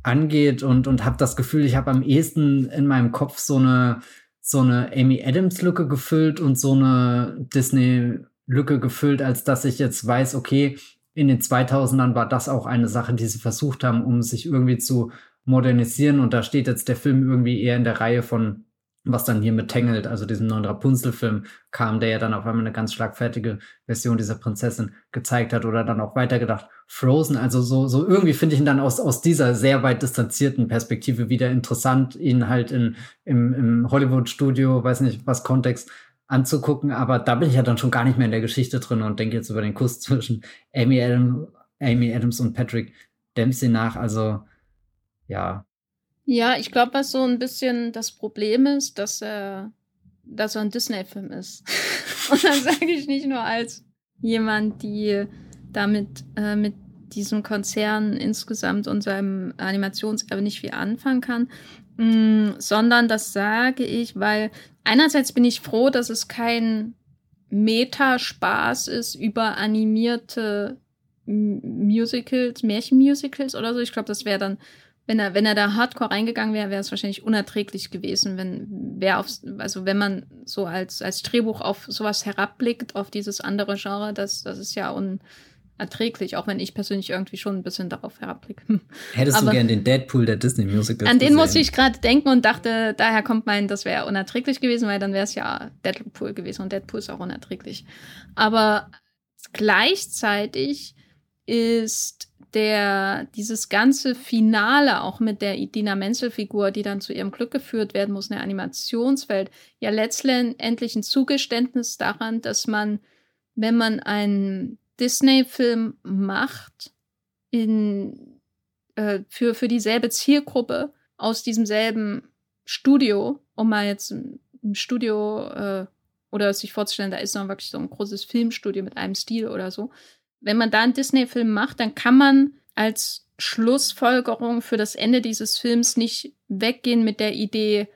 angeht und, und habe das Gefühl, ich habe am ehesten in meinem Kopf so eine, so eine Amy Adams-Lücke gefüllt und so eine Disney-Lücke gefüllt, als dass ich jetzt weiß, okay, in den 2000ern war das auch eine Sache, die sie versucht haben, um sich irgendwie zu modernisieren und da steht jetzt der Film irgendwie eher in der Reihe von was dann hier mit Tangled, also diesem neuen Rapunzel-Film kam, der ja dann auf einmal eine ganz schlagfertige Version dieser Prinzessin gezeigt hat oder dann auch weitergedacht. Frozen, also so, so irgendwie finde ich ihn dann aus, aus dieser sehr weit distanzierten Perspektive wieder interessant, ihn halt in, im, im Hollywood-Studio, weiß nicht, was Kontext anzugucken, aber da bin ich ja dann schon gar nicht mehr in der Geschichte drin und denke jetzt über den Kuss zwischen Amy, Adam, Amy Adams und Patrick Dempsey nach, also ja. Ja, ich glaube, was so ein bisschen das Problem ist, dass er, dass er ein Disney-Film ist. Und dann sage ich nicht nur als jemand, die damit äh, mit diesem Konzern insgesamt und seinem Animationserbe nicht viel anfangen kann, mh, mm, sondern das sage ich, weil einerseits bin ich froh, dass es kein Meta-Spaß ist über animierte Musicals, Märchenmusicals oder so. Ich glaube, das wäre dann wenn er, wenn er da hardcore reingegangen wäre, wäre es wahrscheinlich unerträglich gewesen, wenn wer auf, also wenn man so als, als Drehbuch auf sowas herabblickt, auf dieses andere Genre, das, das ist ja un, erträglich, auch wenn ich persönlich irgendwie schon ein bisschen darauf herabblicke. Hättest Aber du gern den Deadpool der Disney Musicals An den gesehen? musste ich gerade denken und dachte, daher kommt mein, das wäre unerträglich gewesen, weil dann wäre es ja Deadpool gewesen und Deadpool ist auch unerträglich. Aber gleichzeitig ist der, dieses ganze Finale auch mit der Idina Menzel-Figur, die dann zu ihrem Glück geführt werden muss, in der Animationswelt, ja letztendlich ein Zugeständnis daran, dass man, wenn man einen Disney-Film macht, in, äh, für, für dieselbe Zielgruppe aus diesem selben Studio, um mal jetzt ein, Studio äh, oder sich vorzustellen, da ist noch wirklich so ein großes Filmstudio mit einem Stil oder so, wenn man da einen Disney-Film macht, dann kann man als Schlussfolgerung für das Ende dieses Films nicht weggehen mit der Idee,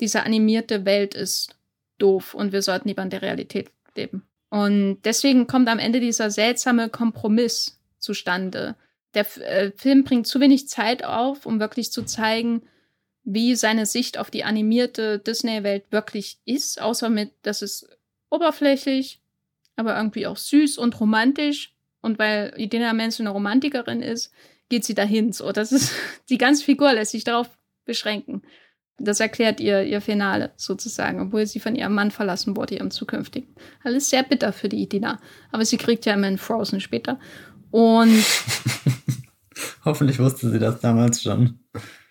diese animierte Welt ist doof und wir sollten lieber in der Realität leben. Und deswegen kommt am Ende dieser seltsame Kompromiss zustande. Der äh, Film bringt zu wenig Zeit auf, um wirklich zu zeigen, wie seine Sicht auf die animierte Disney-Welt wirklich ist, außer mit, dass es oberflächlich, aber irgendwie auch süß und romantisch und weil Idina Menzel eine Romantikerin ist, geht sie dahin. So, das ist, die ganze Figur lässt sich darauf beschränken. Das erklärt ihr, ihr Finale sozusagen, obwohl sie von ihrem Mann verlassen wurde, ihrem zukünftigen. Alles sehr bitter für die Idina. Aber sie kriegt ja immer einen Frozen später. Und. Hoffentlich wusste sie das damals schon.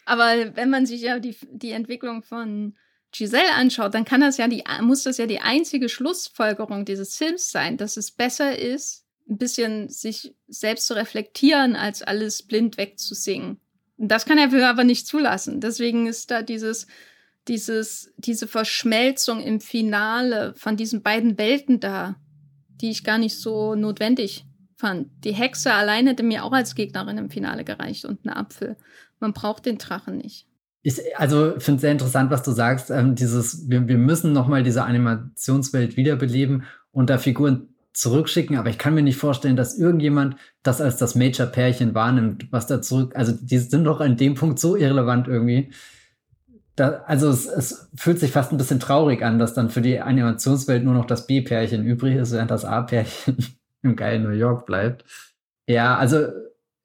Aber wenn man sich ja die, die Entwicklung von Giselle anschaut, dann kann das ja die, muss das ja die einzige Schlussfolgerung dieses Films sein, dass es besser ist, ein bisschen sich selbst zu reflektieren, als alles blind wegzusingen. Und das kann er aber nicht zulassen. Deswegen ist da dieses, dieses, diese Verschmelzung im Finale von diesen beiden Welten da, die ich gar nicht so notwendig fand. Die Hexe allein hätte mir auch als Gegnerin im Finale gereicht und ein Apfel. Man braucht den Drachen nicht. Ich, also finde es sehr interessant, was du sagst. Ähm, dieses, wir, wir müssen nochmal diese Animationswelt wiederbeleben und da Figuren zurückschicken, aber ich kann mir nicht vorstellen, dass irgendjemand das als das Major-Pärchen wahrnimmt, was da zurück, also die sind doch an dem Punkt so irrelevant irgendwie. Da, also es, es fühlt sich fast ein bisschen traurig an, dass dann für die Animationswelt nur noch das B-Pärchen übrig ist, während das A-Pärchen im geilen New York bleibt. Ja, also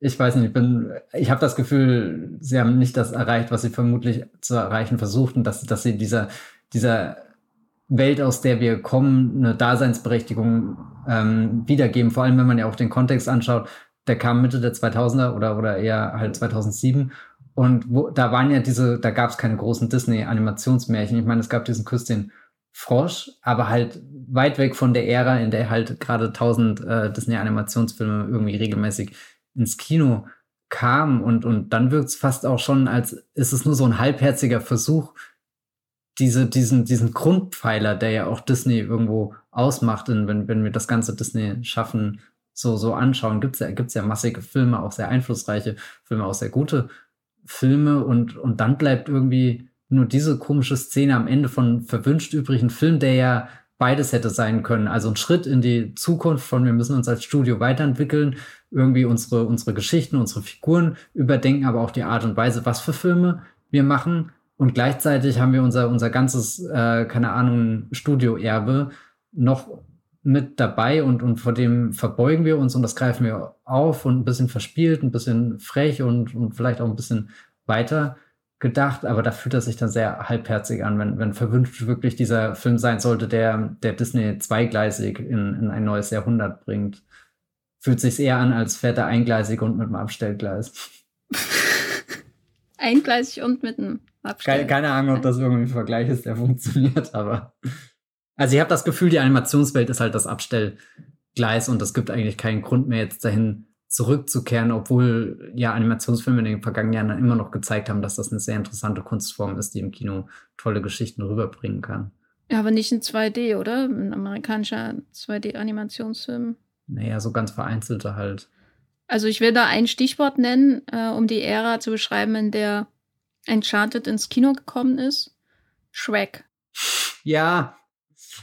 ich weiß nicht, ich bin, ich habe das Gefühl, sie haben nicht das erreicht, was sie vermutlich zu erreichen versuchten, dass, dass sie dieser, dieser Welt, aus der wir kommen, eine Daseinsberechtigung ähm, wiedergeben. Vor allem, wenn man ja auch den Kontext anschaut, der kam Mitte der 2000er oder, oder eher halt 2007. Und wo, da waren ja diese, da gab es keine großen Disney-Animationsmärchen. Ich meine, es gab diesen Küss den Frosch, aber halt weit weg von der Ära, in der halt gerade tausend äh, Disney-Animationsfilme irgendwie regelmäßig ins Kino kamen. Und, und dann wirkt es fast auch schon, als ist es nur so ein halbherziger Versuch, diese, diesen, diesen Grundpfeiler, der ja auch Disney irgendwo ausmacht, und wenn, wenn wir das ganze Disney schaffen, so, so anschauen, gibt's ja, gibt's ja massige Filme, auch sehr einflussreiche Filme, auch sehr gute Filme und, und dann bleibt irgendwie nur diese komische Szene am Ende von verwünscht übrigen Film, der ja beides hätte sein können. Also ein Schritt in die Zukunft von wir müssen uns als Studio weiterentwickeln, irgendwie unsere, unsere Geschichten, unsere Figuren überdenken, aber auch die Art und Weise, was für Filme wir machen. Und gleichzeitig haben wir unser, unser ganzes, äh, keine Ahnung, Studioerbe noch mit dabei und, und vor dem verbeugen wir uns und das greifen wir auf und ein bisschen verspielt, ein bisschen frech und, und vielleicht auch ein bisschen weiter gedacht, aber da fühlt er sich dann sehr halbherzig an, wenn, wenn verwünscht wirklich dieser Film sein sollte, der, der Disney zweigleisig in, in ein neues Jahrhundert bringt. Fühlt sich eher an, als fährt er eingleisig und mit einem Abstellgleis. eingleisig und mit einem keine, keine, Ahnung, ob das irgendwie ein Vergleich ist, der funktioniert, aber. Also ich habe das Gefühl, die Animationswelt ist halt das Abstellgleis und es gibt eigentlich keinen Grund mehr, jetzt dahin zurückzukehren, obwohl ja Animationsfilme in den vergangenen Jahren immer noch gezeigt haben, dass das eine sehr interessante Kunstform ist, die im Kino tolle Geschichten rüberbringen kann. Ja, aber nicht in 2D, oder? Ein amerikanischer 2D-Animationsfilm. Naja, so ganz vereinzelte halt. Also ich will da ein Stichwort nennen, äh, um die Ära zu beschreiben, in der Uncharted ins Kino gekommen ist? Shrek. Ja,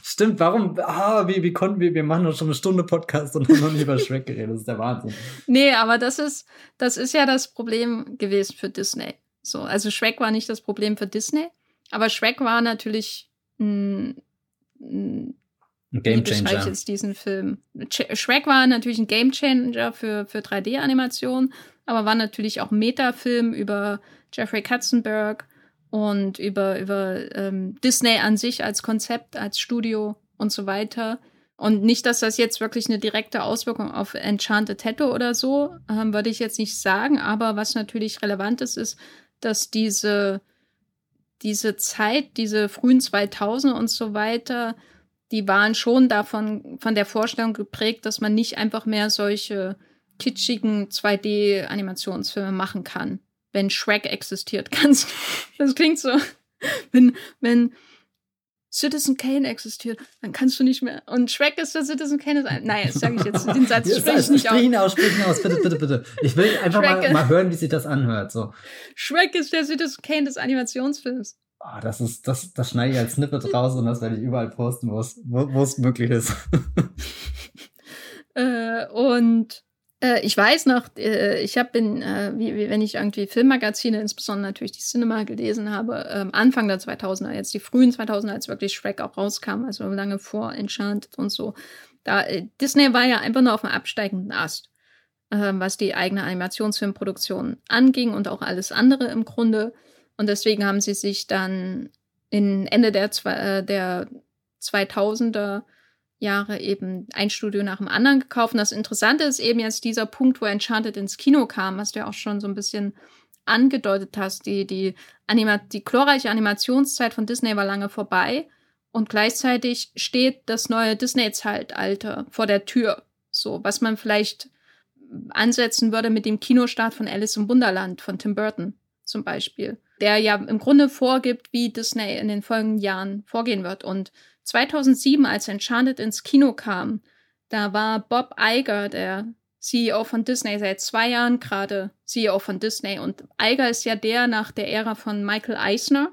stimmt. Warum? Ah, wie, wie konnten wir? Wir machen doch schon eine Stunde Podcast und haben noch nie über Shrek geredet. Das ist der Wahnsinn. Nee, aber das ist, das ist ja das Problem gewesen für Disney. So, also Shrek war nicht das Problem für Disney, aber Shrek war natürlich ein, ein Game Changer. Ich jetzt diesen Film? Shrek war natürlich ein Game Changer für, für 3D-Animation, aber war natürlich auch Metafilm über Jeffrey Katzenberg und über, über ähm, Disney an sich als Konzept, als Studio und so weiter. Und nicht, dass das jetzt wirklich eine direkte Auswirkung auf Enchanted hätte oder so, ähm, würde ich jetzt nicht sagen. Aber was natürlich relevant ist, ist, dass diese, diese Zeit, diese frühen 2000 und so weiter, die waren schon davon, von der Vorstellung geprägt, dass man nicht einfach mehr solche kitschigen 2D-Animationsfilme machen kann. Wenn Shrek existiert, kannst Das klingt so. Wenn, wenn Citizen Kane existiert, dann kannst du nicht mehr. Und Shrek ist der Citizen Kane. Ist ein, nein, das sage ich jetzt. Den Satz spreche ich nicht aus. Sprich aus, sprich ihn aus, bitte, bitte, bitte. Ich will einfach mal, mal, hören, wie sich das anhört. So. Shrek ist der Citizen Kane des Animationsfilms. Oh, das ist, das, das schneide ich als Snippet raus und das werde ich überall posten, wo es, wo es möglich ist. äh, und äh, ich weiß noch, äh, ich habe in, äh, wie, wie, wenn ich irgendwie Filmmagazine, insbesondere natürlich die Cinema gelesen habe, ähm, Anfang der 2000er, jetzt die frühen 2000er, als wirklich Shrek auch rauskam, also lange vor Enchanted und so. Da, äh, Disney war ja einfach nur auf dem absteigenden Ast, ähm, was die eigene Animationsfilmproduktion anging und auch alles andere im Grunde. Und deswegen haben sie sich dann in Ende der, äh, der 2000er Jahre eben ein Studio nach dem anderen gekauft. Und das Interessante ist eben jetzt dieser Punkt, wo Enchanted ins Kino kam, was du ja auch schon so ein bisschen angedeutet hast. Die, die, Anima die glorreiche Animationszeit von Disney war lange vorbei und gleichzeitig steht das neue Disney-Zeitalter vor der Tür. So, was man vielleicht ansetzen würde mit dem Kinostart von Alice im Wunderland von Tim Burton zum Beispiel, der ja im Grunde vorgibt, wie Disney in den folgenden Jahren vorgehen wird. Und 2007, als Enchanted ins Kino kam, da war Bob Iger, der CEO von Disney, seit zwei Jahren gerade CEO von Disney. Und Iger ist ja der nach der Ära von Michael Eisner,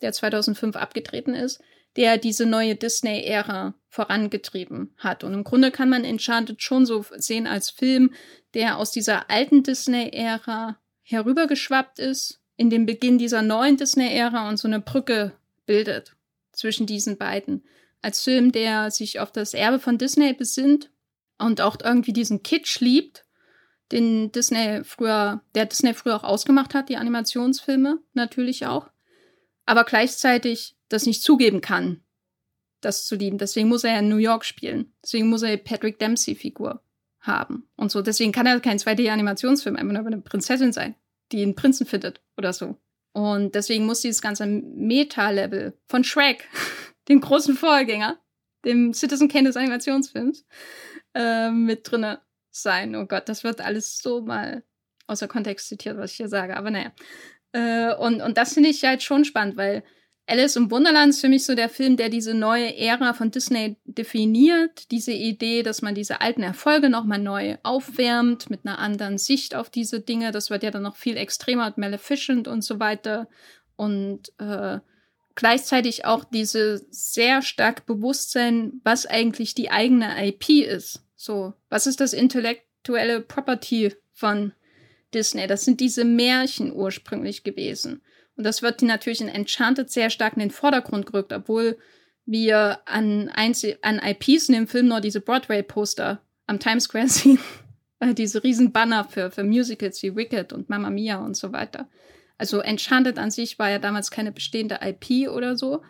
der 2005 abgetreten ist, der diese neue Disney-Ära vorangetrieben hat. Und im Grunde kann man Enchanted schon so sehen als Film, der aus dieser alten Disney-Ära herübergeschwappt ist, in den Beginn dieser neuen Disney-Ära und so eine Brücke bildet zwischen diesen beiden. Als Film, der sich auf das Erbe von Disney besinnt und auch irgendwie diesen Kitsch liebt, den Disney früher, der Disney früher auch ausgemacht hat, die Animationsfilme natürlich auch, aber gleichzeitig das nicht zugeben kann, das zu lieben. Deswegen muss er ja in New York spielen. Deswegen muss er Patrick Dempsey-Figur haben und so. Deswegen kann er kein 2D-Animationsfilm einfach nur eine Prinzessin sein, die einen Prinzen findet oder so. Und deswegen muss dieses ganze Meta-Level von Shrek, dem großen Vorgänger, dem Citizen Kane des Animationsfilms, äh, mit drinne sein. Oh Gott, das wird alles so mal außer Kontext zitiert, was ich hier sage. Aber naja. Äh, und, und das finde ich halt schon spannend, weil Alice im Wunderland ist für mich so der Film, der diese neue Ära von Disney definiert. Diese Idee, dass man diese alten Erfolge nochmal neu aufwärmt, mit einer anderen Sicht auf diese Dinge. Das wird ja dann noch viel extremer und Maleficent und so weiter. Und äh, gleichzeitig auch diese sehr stark Bewusstsein, was eigentlich die eigene IP ist. So, was ist das intellektuelle Property von Disney? Das sind diese Märchen ursprünglich gewesen. Und das wird natürlich in Enchanted sehr stark in den Vordergrund gerückt, obwohl wir an, Einzel an IPs in dem Film nur diese Broadway-Poster am Times Square sehen. Äh, diese riesen Banner für, für Musicals wie Wicked und Mamma Mia und so weiter. Also Enchanted an sich war ja damals keine bestehende IP oder so.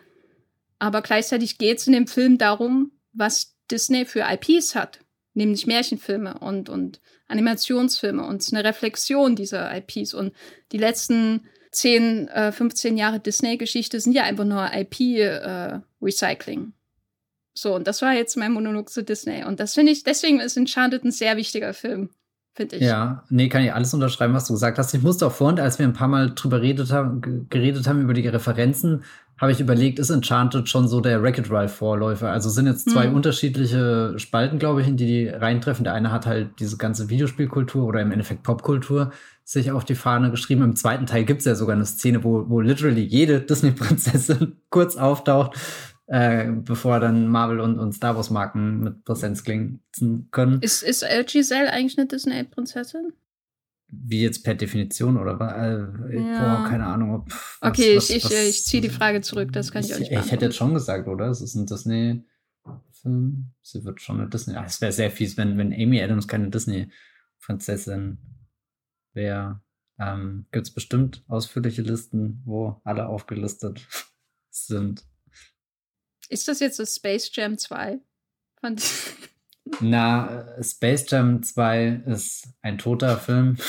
Aber gleichzeitig geht es in dem Film darum, was Disney für IPs hat. Nämlich Märchenfilme und, und Animationsfilme und eine Reflexion dieser IPs. Und die letzten 10, äh, 15 Jahre Disney-Geschichte sind ja einfach nur IP-Recycling. Äh, so, und das war jetzt mein Monolog zu Disney. Und das finde ich, deswegen ist Enchanted ein sehr wichtiger Film, finde ich. Ja, nee, kann ich alles unterschreiben, was du gesagt hast. Ich musste auch vorhin, als wir ein paar Mal drüber redet haben, geredet haben über die Referenzen, habe ich überlegt, ist Enchanted schon so der Wreck-It Ralph-Vorläufer? Also sind jetzt zwei hm. unterschiedliche Spalten, glaube ich, in die die reintreffen. Der eine hat halt diese ganze Videospielkultur oder im Endeffekt Popkultur sich auf die Fahne geschrieben. Im zweiten Teil gibt es ja sogar eine Szene, wo, wo literally jede Disney-Prinzessin kurz auftaucht, äh, bevor dann Marvel und, und Star Wars-Marken mit Präsenz klingen können. Ist, ist Giselle eigentlich eine Disney-Prinzessin? Wie jetzt per Definition oder äh, ja. boah, keine Ahnung. Ob, was, okay, was, ich, ich, ich ziehe die Frage zurück, das kann ich, ich euch nicht Ich hätte jetzt schon gesagt, oder? Es ist ein Disney. Film. Sie wird schon eine Disney. Es wäre sehr fies, wenn, wenn Amy Adams keine Disney-Prinzessin wäre. Ähm, Gibt es bestimmt ausführliche Listen, wo alle aufgelistet sind. Ist das jetzt das Space Jam 2? Na, Space Jam 2 ist ein toter Film.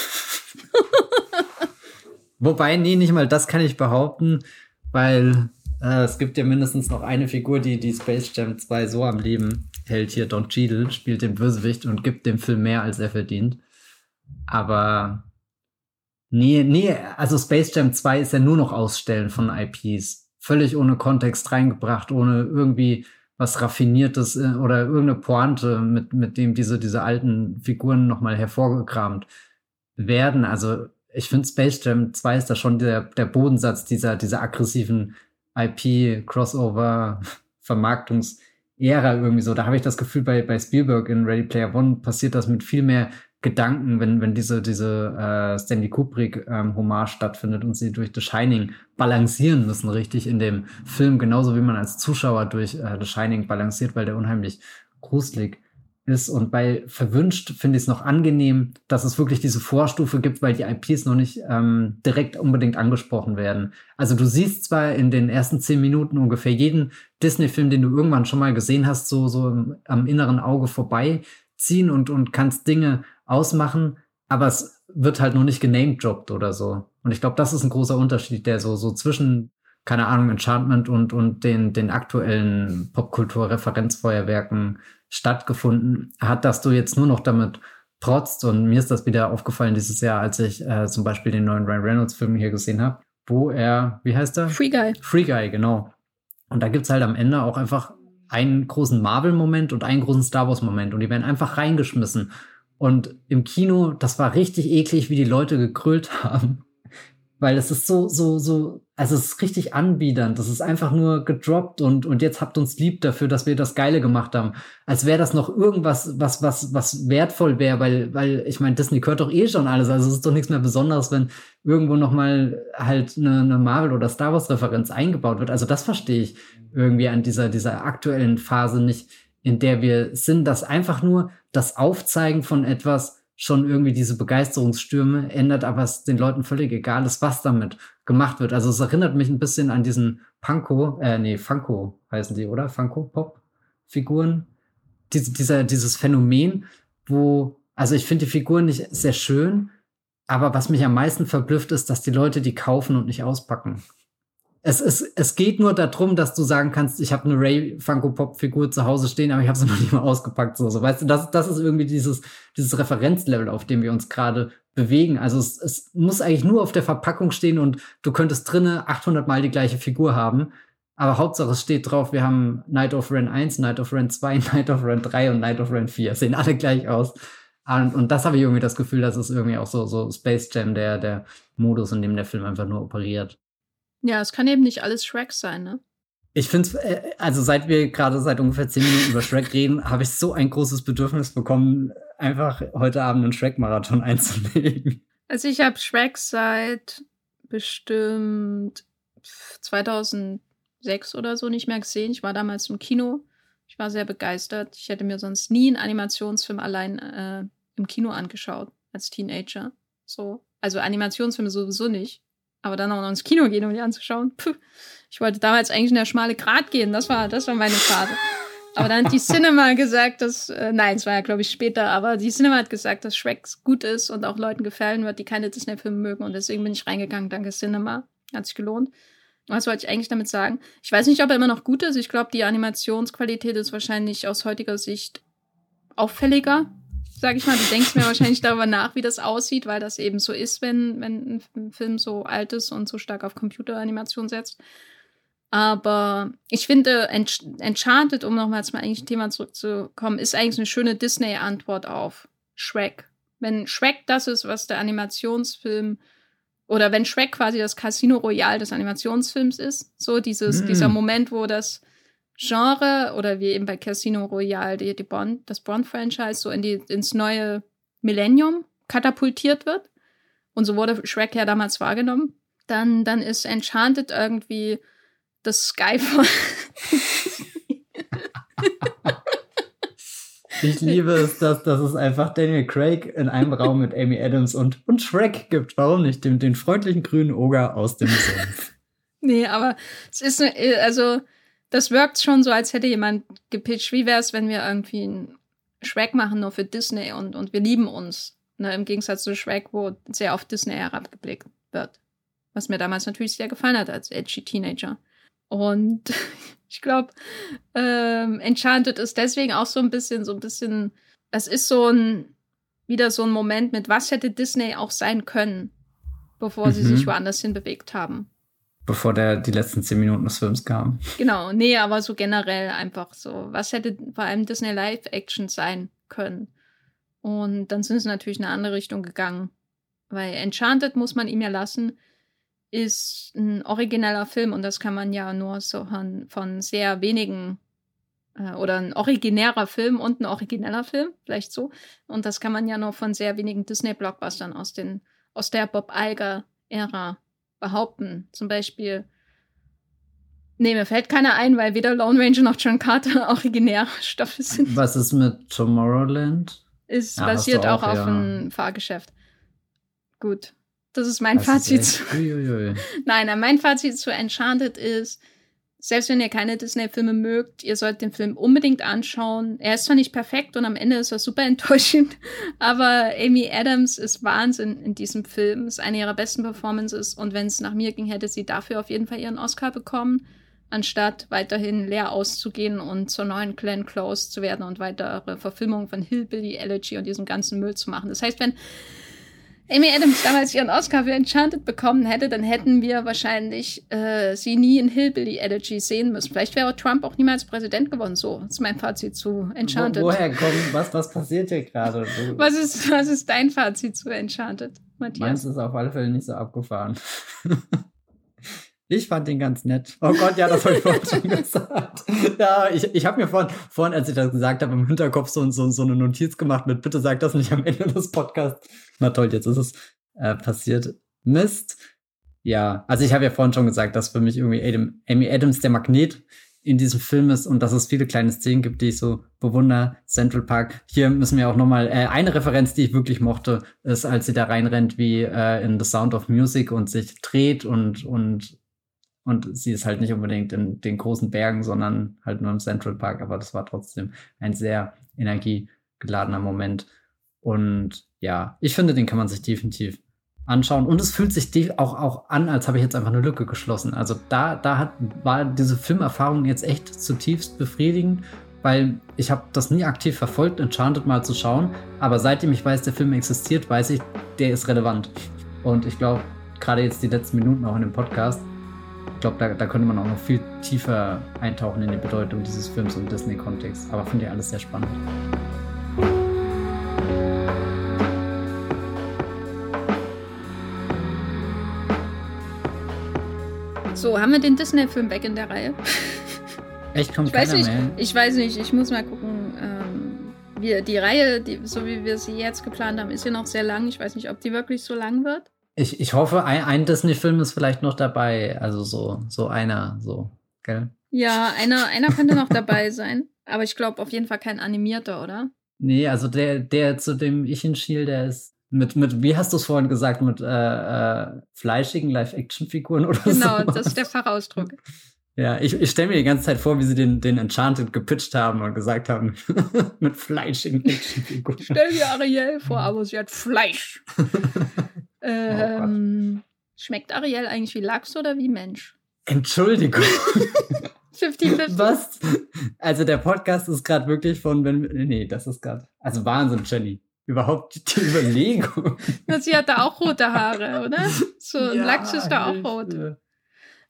Wobei, nee, nicht mal das kann ich behaupten, weil äh, es gibt ja mindestens noch eine Figur, die die Space Jam 2 so am Leben hält. Hier Don Cheadle spielt den Bösewicht und gibt dem Film mehr, als er verdient. Aber nee, nee, also Space Jam 2 ist ja nur noch Ausstellen von IPs. Völlig ohne Kontext reingebracht, ohne irgendwie was Raffiniertes äh, oder irgendeine Pointe, mit, mit dem diese, diese alten Figuren nochmal hervorgekramt werden. Also ich finde Space Jam 2 ist da schon der, der Bodensatz dieser, dieser aggressiven IP-Crossover-Vermarktungsära irgendwie so. Da habe ich das Gefühl, bei, bei Spielberg in Ready Player One passiert das mit viel mehr Gedanken, wenn, wenn diese, diese äh, Stanley Kubrick-Hommage ähm, stattfindet und sie durch The Shining balancieren müssen, richtig in dem Film, genauso wie man als Zuschauer durch äh, The Shining balanciert, weil der unheimlich gruselig ist. Und bei Verwünscht finde ich es noch angenehm, dass es wirklich diese Vorstufe gibt, weil die IPs noch nicht ähm, direkt unbedingt angesprochen werden. Also du siehst zwar in den ersten zehn Minuten ungefähr jeden Disney-Film, den du irgendwann schon mal gesehen hast, so, so im, am inneren Auge vorbeiziehen und, und kannst Dinge ausmachen, aber es wird halt noch nicht genamedroppt oder so. Und ich glaube, das ist ein großer Unterschied, der so, so zwischen, keine Ahnung, Enchantment und, und den, den aktuellen Popkultur-Referenzfeuerwerken stattgefunden hat, dass du jetzt nur noch damit protzt. Und mir ist das wieder aufgefallen dieses Jahr, als ich äh, zum Beispiel den neuen Ryan Reynolds-Film hier gesehen habe, wo er, wie heißt er? Free Guy. Free Guy, genau. Und da gibt's halt am Ende auch einfach einen großen Marvel-Moment und einen großen Star Wars-Moment. Und die werden einfach reingeschmissen. Und im Kino, das war richtig eklig, wie die Leute gekrüllt haben. Weil es ist so, so, so, also es ist richtig anbiedernd. Das ist einfach nur gedroppt und, und jetzt habt uns lieb dafür, dass wir das Geile gemacht haben. Als wäre das noch irgendwas, was, was, was wertvoll wäre, weil, weil, ich meine, Disney gehört doch eh schon alles. Also es ist doch nichts mehr Besonderes, wenn irgendwo nochmal halt eine, eine Marvel- oder Star Wars-Referenz eingebaut wird. Also das verstehe ich irgendwie an dieser, dieser aktuellen Phase nicht in der wir sind, dass einfach nur das Aufzeigen von etwas schon irgendwie diese Begeisterungsstürme ändert, aber es den Leuten völlig egal ist, was damit gemacht wird. Also es erinnert mich ein bisschen an diesen Panko, äh, nee, Funko heißen die, oder? Funko-Pop-Figuren. Diese, dieser, dieses Phänomen, wo, also ich finde die Figuren nicht sehr schön, aber was mich am meisten verblüfft ist, dass die Leute die kaufen und nicht auspacken es, es, es geht nur darum, dass du sagen kannst, ich habe eine Ray Funko Pop Figur zu Hause stehen, aber ich habe sie noch nicht mal ausgepackt. So, so. Weißt du, das, das ist irgendwie dieses, dieses Referenzlevel, auf dem wir uns gerade bewegen. Also es, es muss eigentlich nur auf der Verpackung stehen und du könntest drinnen 800 Mal die gleiche Figur haben. Aber Hauptsache es steht drauf, wir haben Night of Ren 1, Night of Ren 2, Night of Ren 3 und Night of Ren 4. Sehen alle gleich aus. Und, und das habe ich irgendwie das Gefühl, das ist irgendwie auch so, so Space Jam, der, der Modus, in dem der Film einfach nur operiert. Ja, es kann eben nicht alles Shrek sein, ne? Ich finde es, äh, also seit wir gerade seit ungefähr zehn Minuten über Shrek reden, habe ich so ein großes Bedürfnis bekommen, einfach heute Abend einen Shrek-Marathon einzulegen. Also ich habe Shrek seit bestimmt 2006 oder so nicht mehr gesehen. Ich war damals im Kino. Ich war sehr begeistert. Ich hätte mir sonst nie einen Animationsfilm allein äh, im Kino angeschaut als Teenager. So, also Animationsfilme sowieso nicht. Aber dann auch noch ins Kino gehen, um die anzuschauen. Puh. Ich wollte damals eigentlich in der schmale Grat gehen. Das war, das war meine Phase. Aber dann hat die Cinema gesagt, dass, äh, nein, es war ja, glaube ich, später, aber die Cinema hat gesagt, dass Shrek gut ist und auch Leuten gefallen wird, die keine Disney-Filme mögen. Und deswegen bin ich reingegangen. Danke, Cinema. Hat sich gelohnt. Was wollte ich eigentlich damit sagen? Ich weiß nicht, ob er immer noch gut ist. Ich glaube, die Animationsqualität ist wahrscheinlich aus heutiger Sicht auffälliger sag ich mal. Du denkst mir wahrscheinlich darüber nach, wie das aussieht, weil das eben so ist, wenn, wenn ein Film so alt ist und so stark auf Computeranimation setzt. Aber ich finde, Enchanted, um nochmal zum eigentlichen Thema zurückzukommen, ist eigentlich eine schöne Disney-Antwort auf Shrek. Wenn Shrek das ist, was der Animationsfilm oder wenn Shrek quasi das Casino Royale des Animationsfilms ist, so dieses, mm. dieser Moment, wo das Genre oder wie eben bei Casino Royale die, die Bond, das Bond-Franchise so in die, ins neue Millennium katapultiert wird. Und so wurde Shrek ja damals wahrgenommen. Dann, dann ist Enchanted irgendwie das Skyfall. Ich liebe es, dass, dass es einfach Daniel Craig in einem Raum mit Amy Adams und, und Shrek gibt. Warum nicht? Den, den freundlichen grünen Oger aus dem Sumpf. Nee, aber es ist, also, das wirkt schon so, als hätte jemand gepitcht. Wie wäre es, wenn wir irgendwie einen Shrek machen, nur für Disney und, und wir lieben uns? Ne, Im Gegensatz zu Shrek, wo sehr auf Disney herabgeblickt wird. Was mir damals natürlich sehr gefallen hat als edgy Teenager. Und ich glaube, ähm, Enchanted ist deswegen auch so ein bisschen, so ein bisschen, es ist so ein, wieder so ein Moment mit, was hätte Disney auch sein können, bevor mhm. sie sich woanders hin bewegt haben. Bevor der, die letzten zehn Minuten des Films kamen. Genau, nee, aber so generell einfach so, was hätte vor allem Disney Live-Action sein können. Und dann sind sie natürlich in eine andere Richtung gegangen. Weil Enchanted muss man ihm ja lassen, ist ein origineller Film und das kann man ja nur so von, sehr wenigen äh, oder ein originärer Film und ein origineller Film, vielleicht so. Und das kann man ja nur von sehr wenigen Disney-Blockbustern aus, den, aus der Bob Iger-Ära behaupten. Zum Beispiel, nee, mir fällt keiner ein, weil weder Lone Ranger noch John Carter originäre Stoffe sind. Was ist mit Tomorrowland? Ist ja, basiert auch, auch, auf ja. einem Fahrgeschäft. Gut. Das ist mein das Fazit. Ist Nein, mein Fazit zu Enchanted ist, selbst wenn ihr keine Disney-Filme mögt, ihr sollt den Film unbedingt anschauen. Er ist zwar nicht perfekt und am Ende ist er super enttäuschend, aber Amy Adams ist Wahnsinn in diesem Film. Ist eine ihrer besten Performances und wenn es nach mir ging, hätte sie dafür auf jeden Fall ihren Oscar bekommen, anstatt weiterhin leer auszugehen und zur neuen Glenn Close zu werden und weitere Verfilmungen von Hillbilly Elegy und diesem ganzen Müll zu machen. Das heißt, wenn Amy Adams damals ihren Oscar für Enchanted bekommen hätte, dann hätten wir wahrscheinlich äh, sie nie in Hillbilly Elegy sehen müssen. Vielleicht wäre Trump auch niemals Präsident geworden. So ist mein Fazit zu Enchanted. Wo, woher kommt, was, was passiert hier gerade? Was ist, was ist dein Fazit zu Enchanted, Matthias? Meins ist auf alle Fälle nicht so abgefahren. Ich fand ihn ganz nett. Oh Gott, ja, das habe ich vorhin schon gesagt. Ja, ich, ich habe mir vorhin, vorhin, als ich das gesagt habe, im Hinterkopf so, so, so eine Notiz gemacht mit, bitte sag das nicht am Ende des Podcasts. Na toll, jetzt ist es äh, passiert. Mist. Ja, also ich habe ja vorhin schon gesagt, dass für mich irgendwie Adam, Amy Adams der Magnet in diesem Film ist und dass es viele kleine Szenen gibt, die ich so bewundere. Central Park. Hier müssen wir auch nochmal, äh, eine Referenz, die ich wirklich mochte, ist, als sie da reinrennt wie äh, in The Sound of Music und sich dreht und, und und sie ist halt nicht unbedingt in den großen Bergen, sondern halt nur im Central Park. Aber das war trotzdem ein sehr energiegeladener Moment. Und ja, ich finde, den kann man sich definitiv anschauen. Und es fühlt sich auch, auch an, als habe ich jetzt einfach eine Lücke geschlossen. Also da, da hat, war diese Filmerfahrung jetzt echt zutiefst befriedigend, weil ich habe das nie aktiv verfolgt, Enchanted mal zu schauen. Aber seitdem ich weiß, der Film existiert, weiß ich, der ist relevant. Und ich glaube, gerade jetzt die letzten Minuten auch in dem Podcast, ich glaube, da, da könnte man auch noch viel tiefer eintauchen in die Bedeutung dieses Films im Disney-Kontext. Aber finde ich alles sehr spannend. So, haben wir den Disney-Film weg in der Reihe? Echt, kommt ich weiß nicht, mehr Ich weiß nicht, ich muss mal gucken. Ähm, wir, die Reihe, die, so wie wir sie jetzt geplant haben, ist ja noch sehr lang. Ich weiß nicht, ob die wirklich so lang wird. Ich, ich hoffe, ein, ein Disney-Film ist vielleicht noch dabei. Also so, so einer, so, gell? Ja, einer, einer könnte noch dabei sein. Aber ich glaube auf jeden Fall kein animierter, oder? Nee, also der, der zu dem ich hinschiel, der ist mit, mit, wie hast du es vorhin gesagt, mit äh, äh, fleischigen Live-Action-Figuren oder so? Genau, das ist der Fachausdruck. Ja, ich, ich stelle mir die ganze Zeit vor, wie sie den, den Enchanted gepitcht haben und gesagt haben, mit fleischigen Actionfiguren. Stell dir Ariel vor, aber sie hat Fleisch. Oh ähm, oh schmeckt Ariel eigentlich wie Lachs oder wie Mensch? Entschuldigung. 50-50. Was? Also der Podcast ist gerade wirklich von, wenn, nee, das ist gerade, also Wahnsinn, Jenny. Überhaupt die Überlegung. Na, sie hat da auch rote Haare, oder? So ja, Lachs ist da auch rot.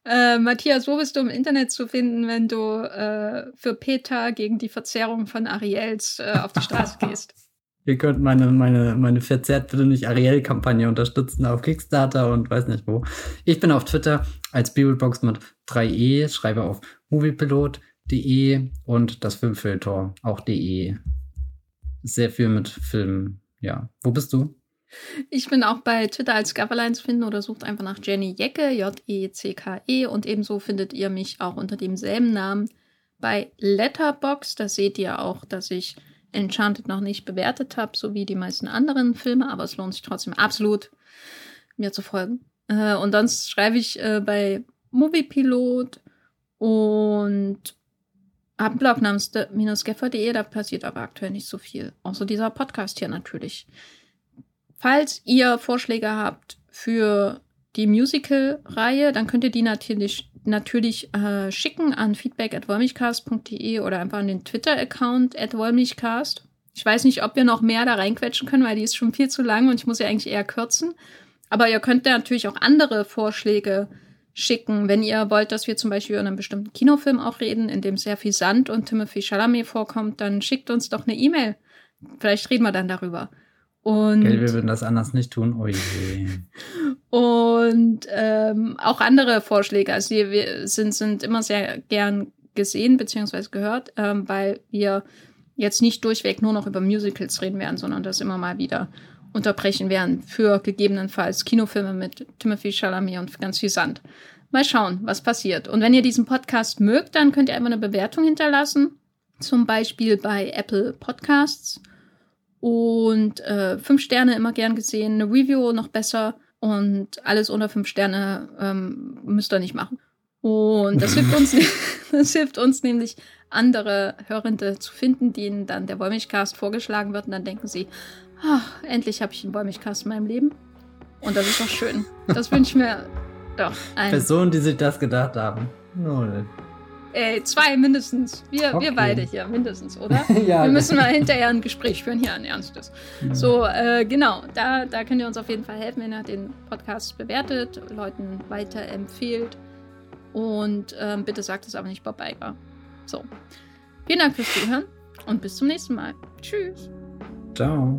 Äh, Matthias, wo bist du im Internet zu finden, wenn du äh, für PETA gegen die Verzerrung von Ariels äh, auf die Straße gehst? Ihr könnt meine, meine, meine verzerrt bitte nicht Ariel-Kampagne unterstützen auf Kickstarter und weiß nicht wo. Ich bin auf Twitter als Bibelbox mit 3e, schreibe auf moviepilot.de und das Filmfilter auch de. Sehr viel mit Filmen, ja. Wo bist du? Ich bin auch bei Twitter als Coverline zu finden oder sucht einfach nach Jenny Jecke, J-E-C-K-E -E, und ebenso findet ihr mich auch unter demselben Namen bei Letterbox. Da seht ihr auch, dass ich Enchanted noch nicht bewertet habe, so wie die meisten anderen Filme, aber es lohnt sich trotzdem absolut, mir zu folgen. Äh, und sonst schreibe ich äh, bei Moviepilot und habe einen Blog namens minusgeffer.de, da passiert aber aktuell nicht so viel. Außer dieser Podcast hier natürlich. Falls ihr Vorschläge habt für die Musical-Reihe, dann könnt ihr die natürlich, natürlich äh, schicken an feedback.wollmichcast.de oder einfach an den Twitter-Account at wollmichcast. Ich weiß nicht, ob wir noch mehr da reinquetschen können, weil die ist schon viel zu lang und ich muss ja eigentlich eher kürzen. Aber ihr könnt natürlich auch andere Vorschläge schicken, wenn ihr wollt, dass wir zum Beispiel über einen bestimmten Kinofilm auch reden, in dem sehr viel Sand und Timothy Chalamet vorkommt, dann schickt uns doch eine E-Mail. Vielleicht reden wir dann darüber. Und Gell, wir würden das anders nicht tun. Oh je. und ähm, auch andere Vorschläge. Also wir sind, sind immer sehr gern gesehen bzw. gehört, ähm, weil wir jetzt nicht durchweg nur noch über Musicals reden werden, sondern das immer mal wieder unterbrechen werden für gegebenenfalls Kinofilme mit Timothy Chalamet und ganz viel Sand. Mal schauen, was passiert. Und wenn ihr diesen Podcast mögt, dann könnt ihr einfach eine Bewertung hinterlassen. Zum Beispiel bei Apple Podcasts und äh, fünf Sterne immer gern gesehen, eine Review noch besser und alles unter fünf Sterne ähm, müsst ihr nicht machen. Und das hilft uns, das hilft uns nämlich, andere Hörende zu finden, denen dann der Wollmilchcast vorgeschlagen wird und dann denken sie, ach, endlich habe ich einen Wollmilchcast in meinem Leben. Und das ist doch schön. Das wünsche ich mir doch. Personen, die sich das gedacht haben. Null. Ey, zwei mindestens. Wir, okay. wir beide hier, mindestens, oder? ja, wir müssen mal hinterher ein Gespräch führen, hier ein ernstes. Ja. So, äh, genau, da, da könnt ihr uns auf jeden Fall helfen, wenn ihr den Podcast bewertet, Leuten weiterempfehlt. Und ähm, bitte sagt es aber nicht Bob Iger. So. Vielen Dank fürs Zuhören und bis zum nächsten Mal. Tschüss. Ciao.